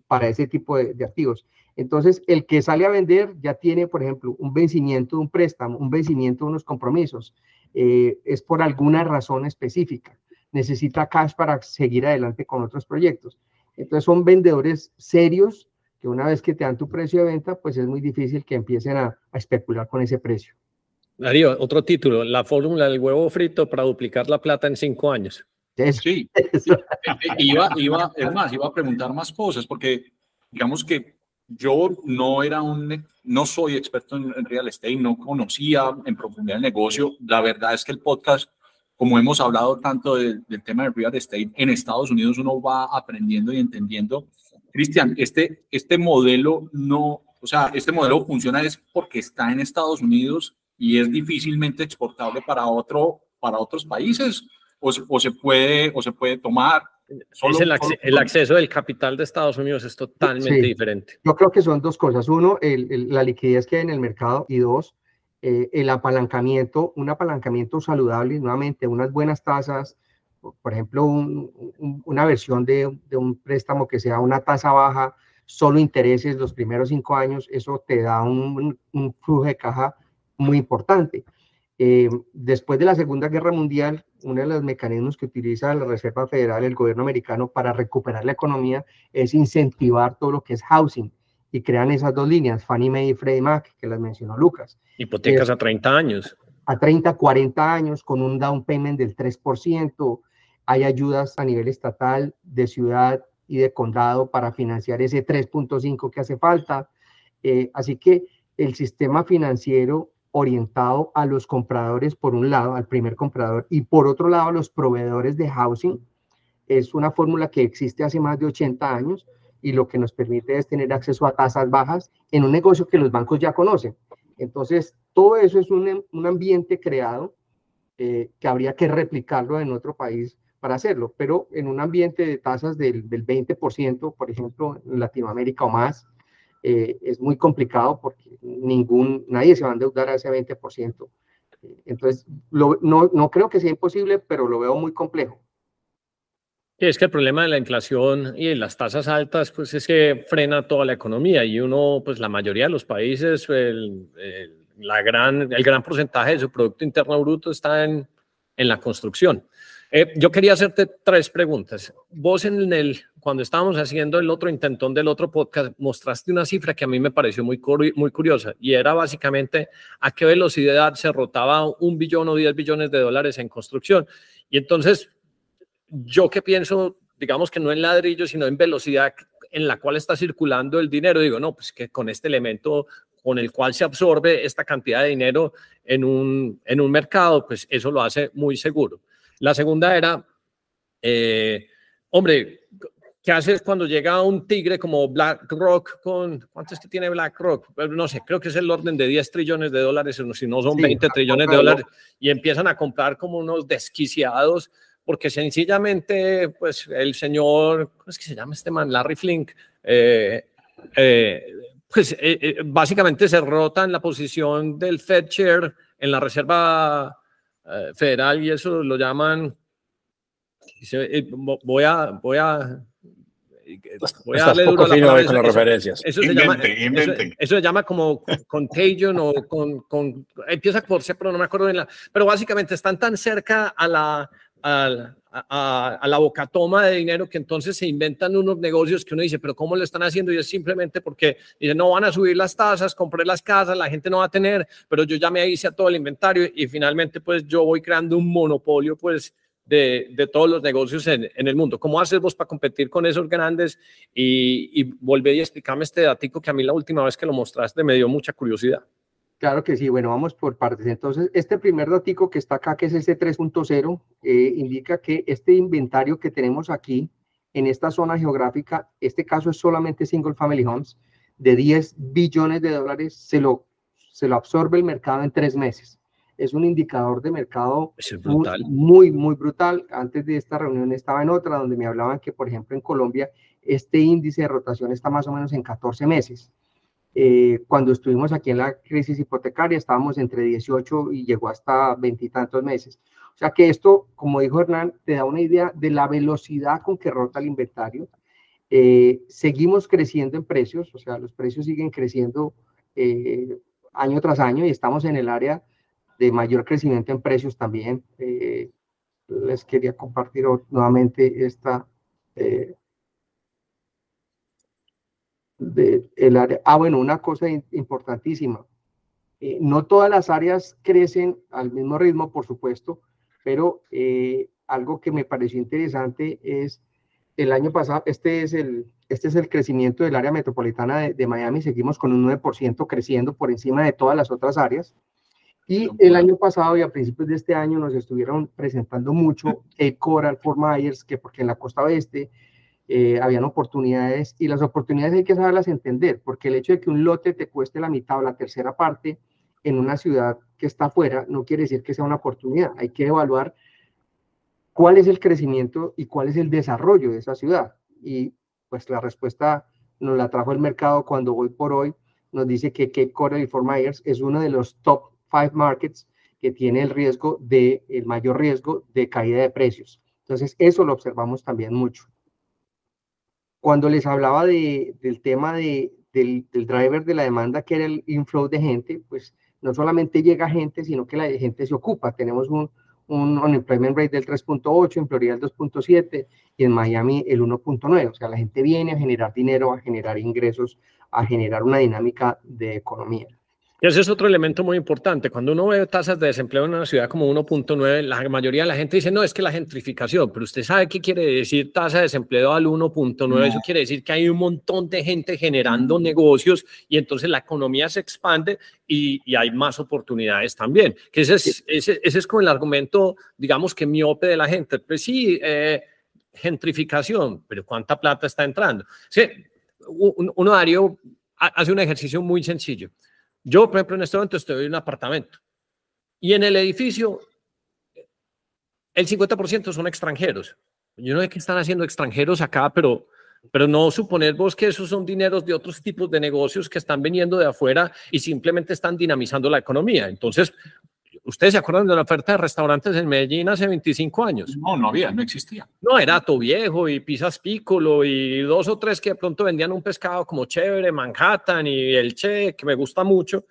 para ese tipo de, de activos. Entonces, el que sale a vender ya tiene, por ejemplo, un vencimiento de un préstamo, un vencimiento de unos compromisos, eh, es por alguna razón específica necesita cash para seguir adelante con otros proyectos. Entonces son vendedores serios que una vez que te dan tu precio de venta, pues es muy difícil que empiecen a, especular con ese precio. Darío, otro título, la fórmula del huevo frito para duplicar la plata en cinco años. Sí, [laughs] Iba, iba, es más, iba a preguntar más cosas, porque digamos que yo no era un, no soy experto en real estate, no conocía en profundidad el negocio. La verdad es que el podcast como hemos hablado tanto del tema del real estate, en Estados Unidos uno va aprendiendo y entendiendo. Cristian, este, este modelo no, o sea, este modelo funciona es porque está en Estados Unidos y es difícilmente exportable para, otro, para otros países o se, o se puede, o se puede tomar. Solo, el, el, acceso del capital de Estados Unidos es totalmente sí. diferente. Yo creo que son dos cosas. Uno, el, el, la liquidez que hay en el mercado y dos, eh, el apalancamiento, un apalancamiento saludable, nuevamente unas buenas tasas, por ejemplo, un, un, una versión de, un préstamo que sea una tasa baja, solo intereses los primeros cinco años, eso te da un, un flujo de caja muy importante. Eh, después de la Segunda Guerra Mundial, uno de los mecanismos que utiliza la Reserva Federal, el gobierno americano, para recuperar la economía es incentivar todo lo que es housing y crean esas dos líneas, Fannie Mae y Freddie Mac, que las mencionó Lucas. Hipotecas eh, a 30 años. A 30, 40 años, con un down payment del 3%. Hay ayudas a nivel estatal, de ciudad y de condado para financiar ese 3.5 que hace falta. Eh, así que el sistema financiero orientado a los compradores, por un lado, al primer comprador, y por otro lado, a los proveedores de housing, es una fórmula que existe hace más de 80 años y lo que nos permite es tener acceso a tasas bajas en un negocio que los bancos ya conocen. Entonces, todo eso es un, un ambiente creado eh, que habría que replicarlo en otro país para hacerlo, pero en un ambiente de tasas del, del 20%, por ejemplo, en Latinoamérica o más, eh, es muy complicado porque ningún, nadie se va a endeudar a ese 20%. Entonces, no, no creo que sea imposible, pero lo veo muy complejo. Es que el problema de la inflación y las tasas altas, pues es que frena toda la economía y uno, pues la mayoría de los países, el, el, la gran, el gran porcentaje de su Producto Interno Bruto está en, en la construcción. Eh, yo quería hacerte tres preguntas. Vos en el, cuando estábamos haciendo el otro intentón del otro podcast, mostraste una cifra que a mí me pareció muy, muy curiosa y era básicamente a qué velocidad se rotaba un billón o diez billones de dólares en construcción. Y entonces, yo que pienso, digamos que no en ladrillo, sino en velocidad en la cual está circulando el dinero, digo, no, pues que con este elemento con el cual se absorbe esta cantidad de dinero en un, en un mercado, pues eso lo hace muy seguro. La segunda era, eh, hombre, ¿qué haces cuando llega un tigre como BlackRock con, ¿cuánto es que tiene BlackRock? No sé, creo que es el orden de 10 trillones de dólares, si no son sí, 20 trillones de dólares, y empiezan a comprar como unos desquiciados, porque sencillamente, pues el señor, ¿cómo es que se llama este man? Larry Flink, eh, eh, pues eh, eh, básicamente se rota en la posición del Fed Chair en la Reserva eh, federal y eso lo llaman, eh, voy a, voy a, voy a darle duro a la con las referencias. Eso, se llama, eso, eso, se llama como contagion o con, con, empieza por C, pero no me acuerdo bien la, pero básicamente están tan cerca a la, a, a, a, la bocatoma de dinero que entonces se inventan unos negocios que uno dice, pero ¿cómo lo están haciendo? Y es simplemente porque dicen, no van a subir las tasas, compré las casas, la gente no va a tener, pero yo ya me hice a todo el inventario y finalmente pues yo voy creando un monopolio pues de, de todos los negocios en, en, el mundo. ¿Cómo haces vos para competir con esos grandes? Y, y volver y explicarme este datico que a mí la última vez que lo mostraste me dio mucha curiosidad. Claro que sí, bueno, vamos por partes. Entonces, este primer datico que está acá, que es este 3.0, eh, indica que este inventario que tenemos aquí, en esta zona geográfica, este caso es solamente single family homes, de 10 billones de dólares, se lo, se lo absorbe el mercado en tres meses. Es un indicador de mercado es brutal. Muy, muy, muy brutal. Antes de esta reunión estaba en otra donde me hablaban que, por ejemplo, en Colombia, este índice de rotación está más o menos en 14 meses. Eh, cuando estuvimos aquí en la crisis hipotecaria estábamos entre 18 y llegó hasta veintitantos meses. O sea que esto, como dijo Hernán, te da una idea de la velocidad con que rota el inventario. Eh, seguimos creciendo en precios, o sea, los precios siguen creciendo eh, año tras año y estamos en el área de mayor crecimiento en precios también. Eh, les quería compartir nuevamente esta de el área. Ah, bueno, una cosa importantísima. Eh, no todas las áreas crecen al mismo ritmo, por supuesto, pero eh, algo que me pareció interesante es el año pasado, este es el, este es el crecimiento del área metropolitana de, de Miami, seguimos con un 9% creciendo por encima de todas las otras áreas. Y el año pasado y a principios de este año nos estuvieron presentando mucho el Coral, Fort Myers, que porque en la costa oeste eh, habían oportunidades y las oportunidades hay que saberlas entender, porque el hecho de que un lote te cueste la mitad o la tercera parte en una ciudad que está afuera no quiere decir que sea una oportunidad. Hay que evaluar cuál es el crecimiento y cuál es el desarrollo de esa ciudad. Y pues la respuesta nos la trajo el mercado cuando hoy por hoy nos dice que Cape Coral y Fort Myers es uno de los top five markets que tiene el riesgo de, el mayor riesgo de caída de precios. Entonces, eso lo observamos también mucho. Cuando les hablaba de, del tema de, del, del, driver de la demanda, que era el inflow de gente, pues no solamente llega gente, sino que la gente se ocupa. Tenemos un, un unemployment rate del 3.8, en Florida el 2.7 y en Miami el 1.9. O sea, la gente viene a generar dinero, a generar ingresos, a generar una dinámica de economía. Y ese es otro elemento muy importante. Cuando uno ve tasas de desempleo en una ciudad como 1.9, la mayoría de la gente dice, no, es que la gentrificación, pero usted sabe qué quiere decir tasa de desempleo al 1.9. Eso quiere decir que hay un montón de gente generando negocios y entonces la economía se expande y, y hay más oportunidades también. Que ese es, ese, ese, es como el argumento, digamos que miope de la gente. Pues sí, eh, gentrificación, pero ¿cuánta plata está entrando? Sí, uno, Darío, hace un ejercicio muy sencillo. Yo, por ejemplo, en este momento estoy en un apartamento y en el edificio el 50% son extranjeros. Yo no sé qué están haciendo extranjeros acá, pero, pero no suponer vos que esos son dineros de otros tipos de negocios que están viniendo de afuera y simplemente están dinamizando la economía. Entonces, ¿Ustedes se acuerdan de la oferta de restaurantes en Medellín hace 25 años? No, no había, no existía. No, era To Viejo y Pizzas Piccolo y dos o tres que de pronto vendían un pescado como chévere, Manhattan y el Che, que me gusta mucho,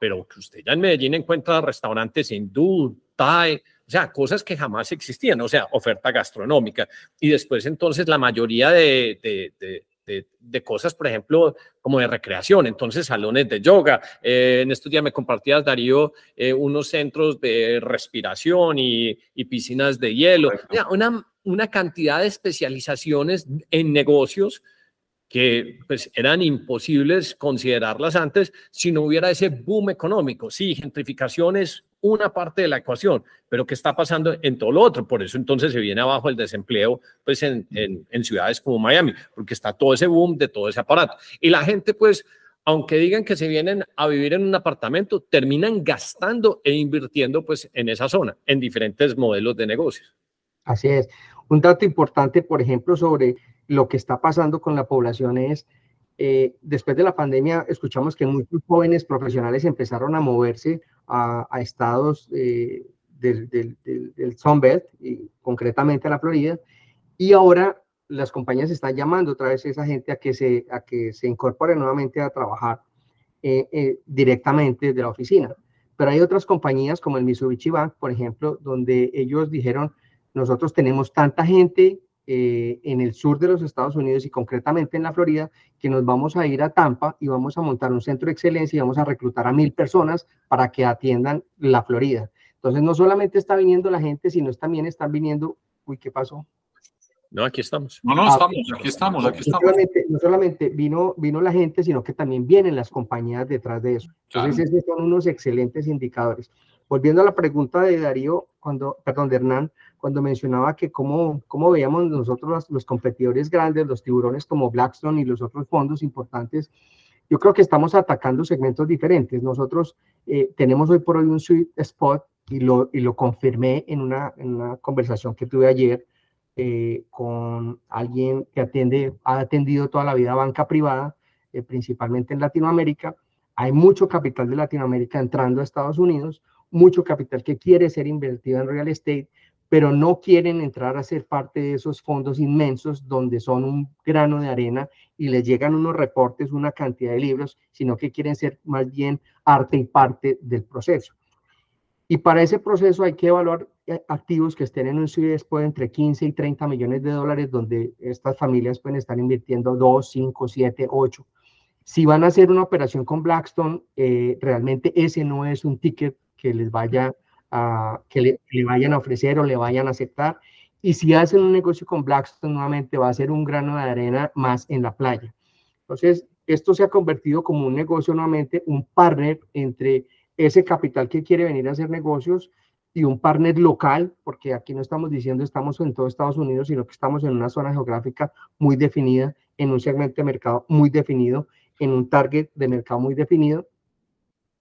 pero que usted ya en Medellín encuentra restaurantes hindú, thai, o sea, cosas que jamás existían, o sea, oferta gastronómica. Y después entonces la mayoría de, de, de de, cosas, por ejemplo, como de recreación, entonces salones de yoga. Eh, en estos días me compartías, Darío, eh, unos centros de respiración y, y piscinas de hielo. Una, una cantidad de especializaciones en negocios que pues, eran imposibles considerarlas antes si no hubiera ese boom económico. Sí, gentrificación es una parte de la ecuación, pero ¿qué está pasando en todo lo otro? Por eso entonces se viene abajo el desempleo pues en, en, ciudades como Miami, porque está todo ese boom de todo ese aparato. Y la gente pues, aunque digan que se vienen a vivir en un apartamento, terminan gastando e invirtiendo pues en esa zona, en diferentes modelos de negocios. Así es. Un dato importante, por ejemplo, sobre lo que está pasando con la población es eh, después de la pandemia escuchamos que muchos jóvenes profesionales empezaron a moverse a, estados eh, del, del, del, Sunbelt, y concretamente a la Florida, y ahora las compañías están llamando otra vez a esa gente a que se, a que se incorpore nuevamente a trabajar eh, directamente de la oficina. Pero hay otras compañías como el Mitsubishi Bank, por ejemplo, donde ellos dijeron, nosotros tenemos tanta gente eh, en el sur de los Estados Unidos y concretamente en la Florida, que nos vamos a ir a Tampa y vamos a montar un centro de excelencia y vamos a reclutar a mil personas para que atiendan la Florida. Entonces, no solamente está viniendo la gente, sino también están viniendo, uy, ¿qué pasó? No, aquí estamos. No, no, ah, estamos, aquí estamos, aquí estamos. No solamente, no solamente vino, vino la gente, sino que también vienen las compañías detrás de eso. Entonces, esos son unos excelentes indicadores. Volviendo a la pregunta de Darío, cuando, perdón, de Hernán, cuando mencionaba que cómo, cómo veíamos nosotros los, competidores grandes, los tiburones como Blackstone y los otros fondos importantes, yo creo que estamos atacando segmentos diferentes. Nosotros eh, tenemos hoy por hoy un sweet spot y lo, y lo confirmé en una, en una conversación que tuve ayer eh, con alguien que atiende, ha atendido toda la vida banca privada, eh, principalmente en Latinoamérica. Hay mucho capital de Latinoamérica entrando a Estados Unidos, mucho capital que quiere ser invertido en real estate pero no quieren entrar a ser parte de esos fondos inmensos donde son un grano de arena y les llegan unos reportes, una cantidad de libros, sino que quieren ser más bien arte y parte del proceso. Y para ese proceso hay que evaluar eh, activos que estén en un CIDESPO de entre 15 y 30 millones de dólares, donde estas familias pueden estar invirtiendo 2, 5, 7, 8. Si van a hacer una operación con Blackstone, eh, realmente ese no es un ticket que les vaya que, le, vayan a ofrecer o le vayan a aceptar. Y si hacen un negocio con Blackstone, nuevamente va a ser un grano de arena más en la playa. Entonces, esto se ha convertido como un negocio nuevamente, un partner entre ese capital que quiere venir a hacer negocios y un partner local, porque aquí no estamos diciendo estamos en todo Estados Unidos, sino que estamos en una zona geográfica muy definida, en un segmento de mercado muy definido, en un target de mercado muy definido.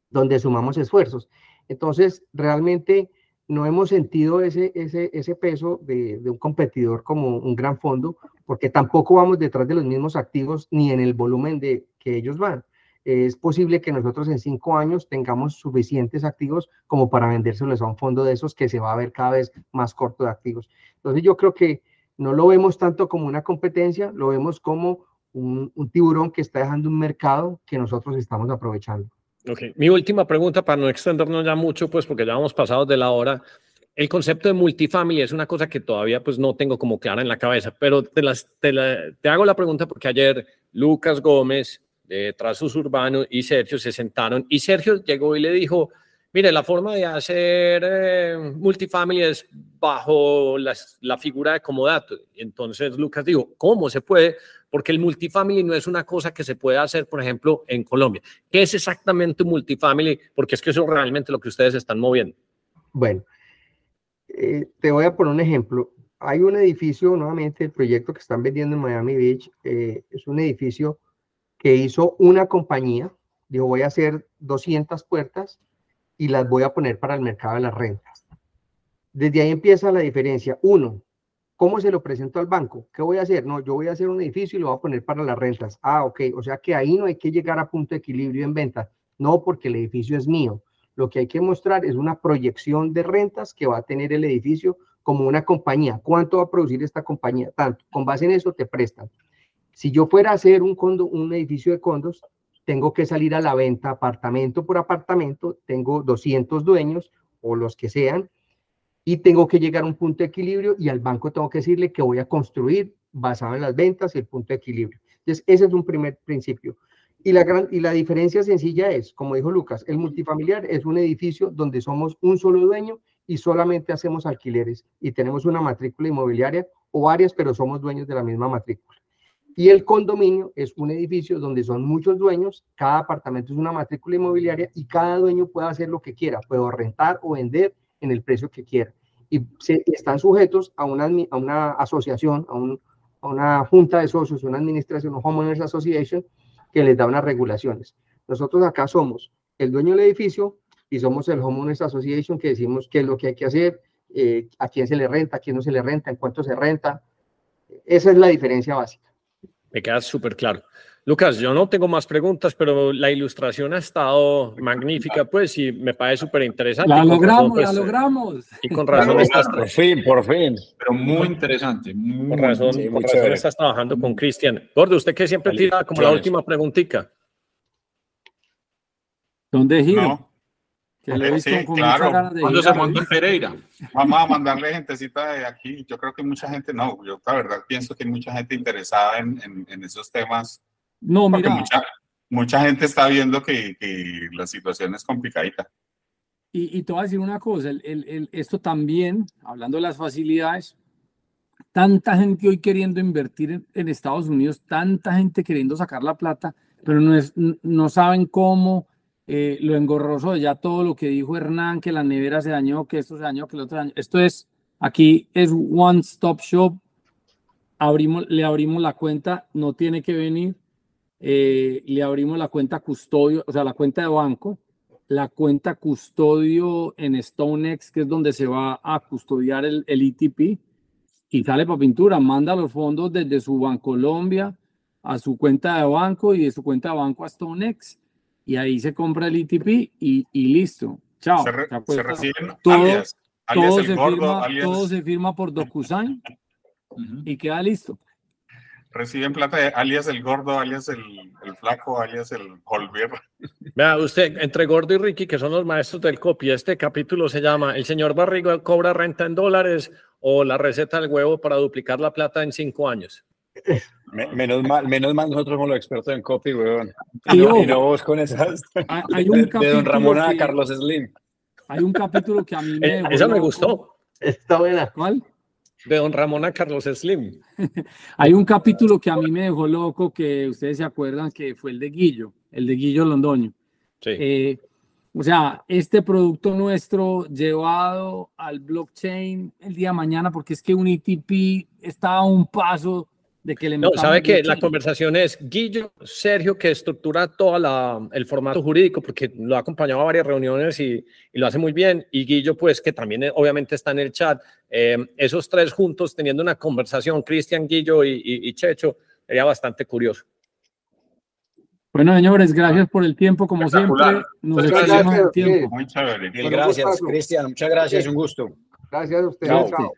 donde sumamos esfuerzos. Entonces, realmente no hemos sentido ese, ese, ese peso de, de, un competidor como un gran fondo, porque tampoco vamos detrás de los mismos activos ni en el volumen de que ellos van. Es posible que nosotros en cinco años tengamos suficientes activos como para vendérselos a un fondo de esos que se va a ver cada vez más corto de activos. Entonces yo creo que no lo vemos tanto como una competencia, lo vemos como un, un tiburón que está dejando un mercado que nosotros estamos aprovechando. Ok, mi última pregunta para no extendernos ya mucho, pues porque ya hemos pasado de la hora. El concepto de multifamily es una cosa que todavía pues no tengo como clara en la cabeza, pero te, las, te, la, te hago la pregunta porque ayer Lucas Gómez de Trazos Urbanos y Sergio se sentaron y Sergio llegó y le dijo, mire, la forma de hacer eh, multifamily es bajo la, la figura de comodato. Entonces Lucas dijo, ¿cómo se puede? Porque el multifamily no es una cosa que se puede hacer, por ejemplo, en Colombia. ¿Qué es exactamente un multifamily? Porque es que eso es realmente lo que ustedes están moviendo. Bueno, eh, te voy a poner un ejemplo. Hay un edificio, nuevamente, el proyecto que están vendiendo en Miami Beach, eh, es un edificio que hizo una compañía, dijo, voy a hacer 200 puertas y las voy a poner para el mercado de las rentas. Desde ahí empieza la diferencia. Uno, ¿cómo se lo presento al banco? ¿Qué voy a hacer? No, yo voy a hacer un edificio y lo voy a poner para las rentas. Ah, ok, o sea que ahí no hay que llegar a punto de equilibrio en venta. No, porque el edificio es mío. Lo que hay que mostrar es una proyección de rentas que va a tener el edificio como una compañía. ¿Cuánto va a producir esta compañía? Tanto. Con base en eso te prestan. Si yo fuera a hacer un, condo, un edificio de condos, tengo que salir a la venta apartamento por apartamento, tengo 200 dueños o los que sean, y tengo que llegar a un punto de equilibrio y al banco tengo que decirle que voy a construir basado en las ventas y el punto de equilibrio. Entonces, ese es un primer principio. Y la, gran, y la diferencia sencilla es, como dijo Lucas, el multifamiliar es un edificio donde somos un solo dueño y solamente hacemos alquileres y tenemos una matrícula inmobiliaria o varias, pero somos dueños de la misma matrícula. Y el condominio es un edificio donde son muchos dueños, cada apartamento es una matrícula inmobiliaria y cada dueño puede hacer lo que quiera, puede rentar o vender en el precio que quiera. Y se, están sujetos a una, a una asociación, a, un, a, una junta de socios, una administración, un homeowners association, que les da unas regulaciones. Nosotros acá somos el dueño del edificio y somos el homeowners association que decimos qué es lo que hay que hacer, eh, a quién se le renta, a quién no se le renta, en cuánto se renta. Esa es la diferencia básica. Me queda súper claro. Lucas, yo no tengo más preguntas, pero la ilustración ha estado magnífica, pues, y me parece súper interesante. La logramos, razón, pues, la logramos. Y con razón estás, Por fin, por fin. Pero muy interesante. Muy, con razón, Sí, con razón estás trabajando con Cristian. Gordo, usted que siempre tira como la última preguntita. ¿Dónde giro? No, Que lo he visto Sí, con claro. ganas de ¿Cuándo ir se a montó en. Pereira? vamos a mandarle gentecita de aquí. Yo creo que mucha gente, no, yo la verdad pienso que hay mucha gente interesada en, en, en esos temas, No, porque mira, mucha, mucha gente está viendo que, que la situación es complicadita. Y, y te voy a decir una cosa, el, el- el- esto también, hablando de las facilidades, tanta gente hoy queriendo invertir en, en Estados Unidos, tanta gente queriendo sacar la plata, pero no, es, no saben cómo, eh, lo engorroso de ya todo lo que dijo Hernán, que la nevera se dañó, que esto se dañó, que el otro daño. Esto es, aquí es One Stop Shop, abrimos, le abrimos la cuenta, no tiene que venir, eh, le abrimos la cuenta custodio, o sea, la cuenta de banco, la cuenta custodio en StoneX, que es donde se va a custodiar el, el ETP, y sale para pintura, manda los fondos desde su Bancolombia a su cuenta de banco y de su cuenta de banco a StoneX, y ahí se compra el ETP y, y listo. Chao. Se, re- se reciben todo- alias, alias todo, el se gordo, firma, alias todo se firma por DocuSign Ujú. y queda listo. reciben plata de alias el gordo, alias el, el flaco, alias el Holbier. Vea, usted, entre Gordo y Ricky, que son los maestros del copy, este capítulo se llama El señor Barriga cobra renta en dólares o la receta del huevo para duplicar la plata en cinco años. [laughs] Me- menos mal, menos mal nosotros somos los expertos en copy, weón. Y Y no, y no vos con esas. [laughs] hay, un De, de don Ramón a que- Carlos Slim. hay un capítulo que a mí me Eh, me loco. gustó, Está buena. ¿Cuál? de don Ramón a Carlos Slim. [laughs] Hay un capítulo que a mí me dejó loco, que ustedes se acuerdan que fue el de Guillo, el de Guillo Londoño. Sí. Eh, o sea, este producto nuestro llevado al blockchain el día de mañana, porque es que un ETP está a un paso de que le No, sabe que leche. la conversación es Guillo, Sergio, que estructura todo el formato jurídico, porque lo ha acompañado a varias reuniones y, y lo hace muy bien, y Guillo, pues, que también eh, obviamente está en el chat. Eh, esos tres juntos teniendo una conversación, Cristian, Guillo y, y- y Checho, sería bastante curioso. Bueno, señores, gracias por el tiempo, como siempre. Nos Muchas gracias, el tiempo. Muy chévere. Mil Bueno, gracias. Cristian. Muchas gracias. Un gusto. Gracias a ustedes. Chao. chao.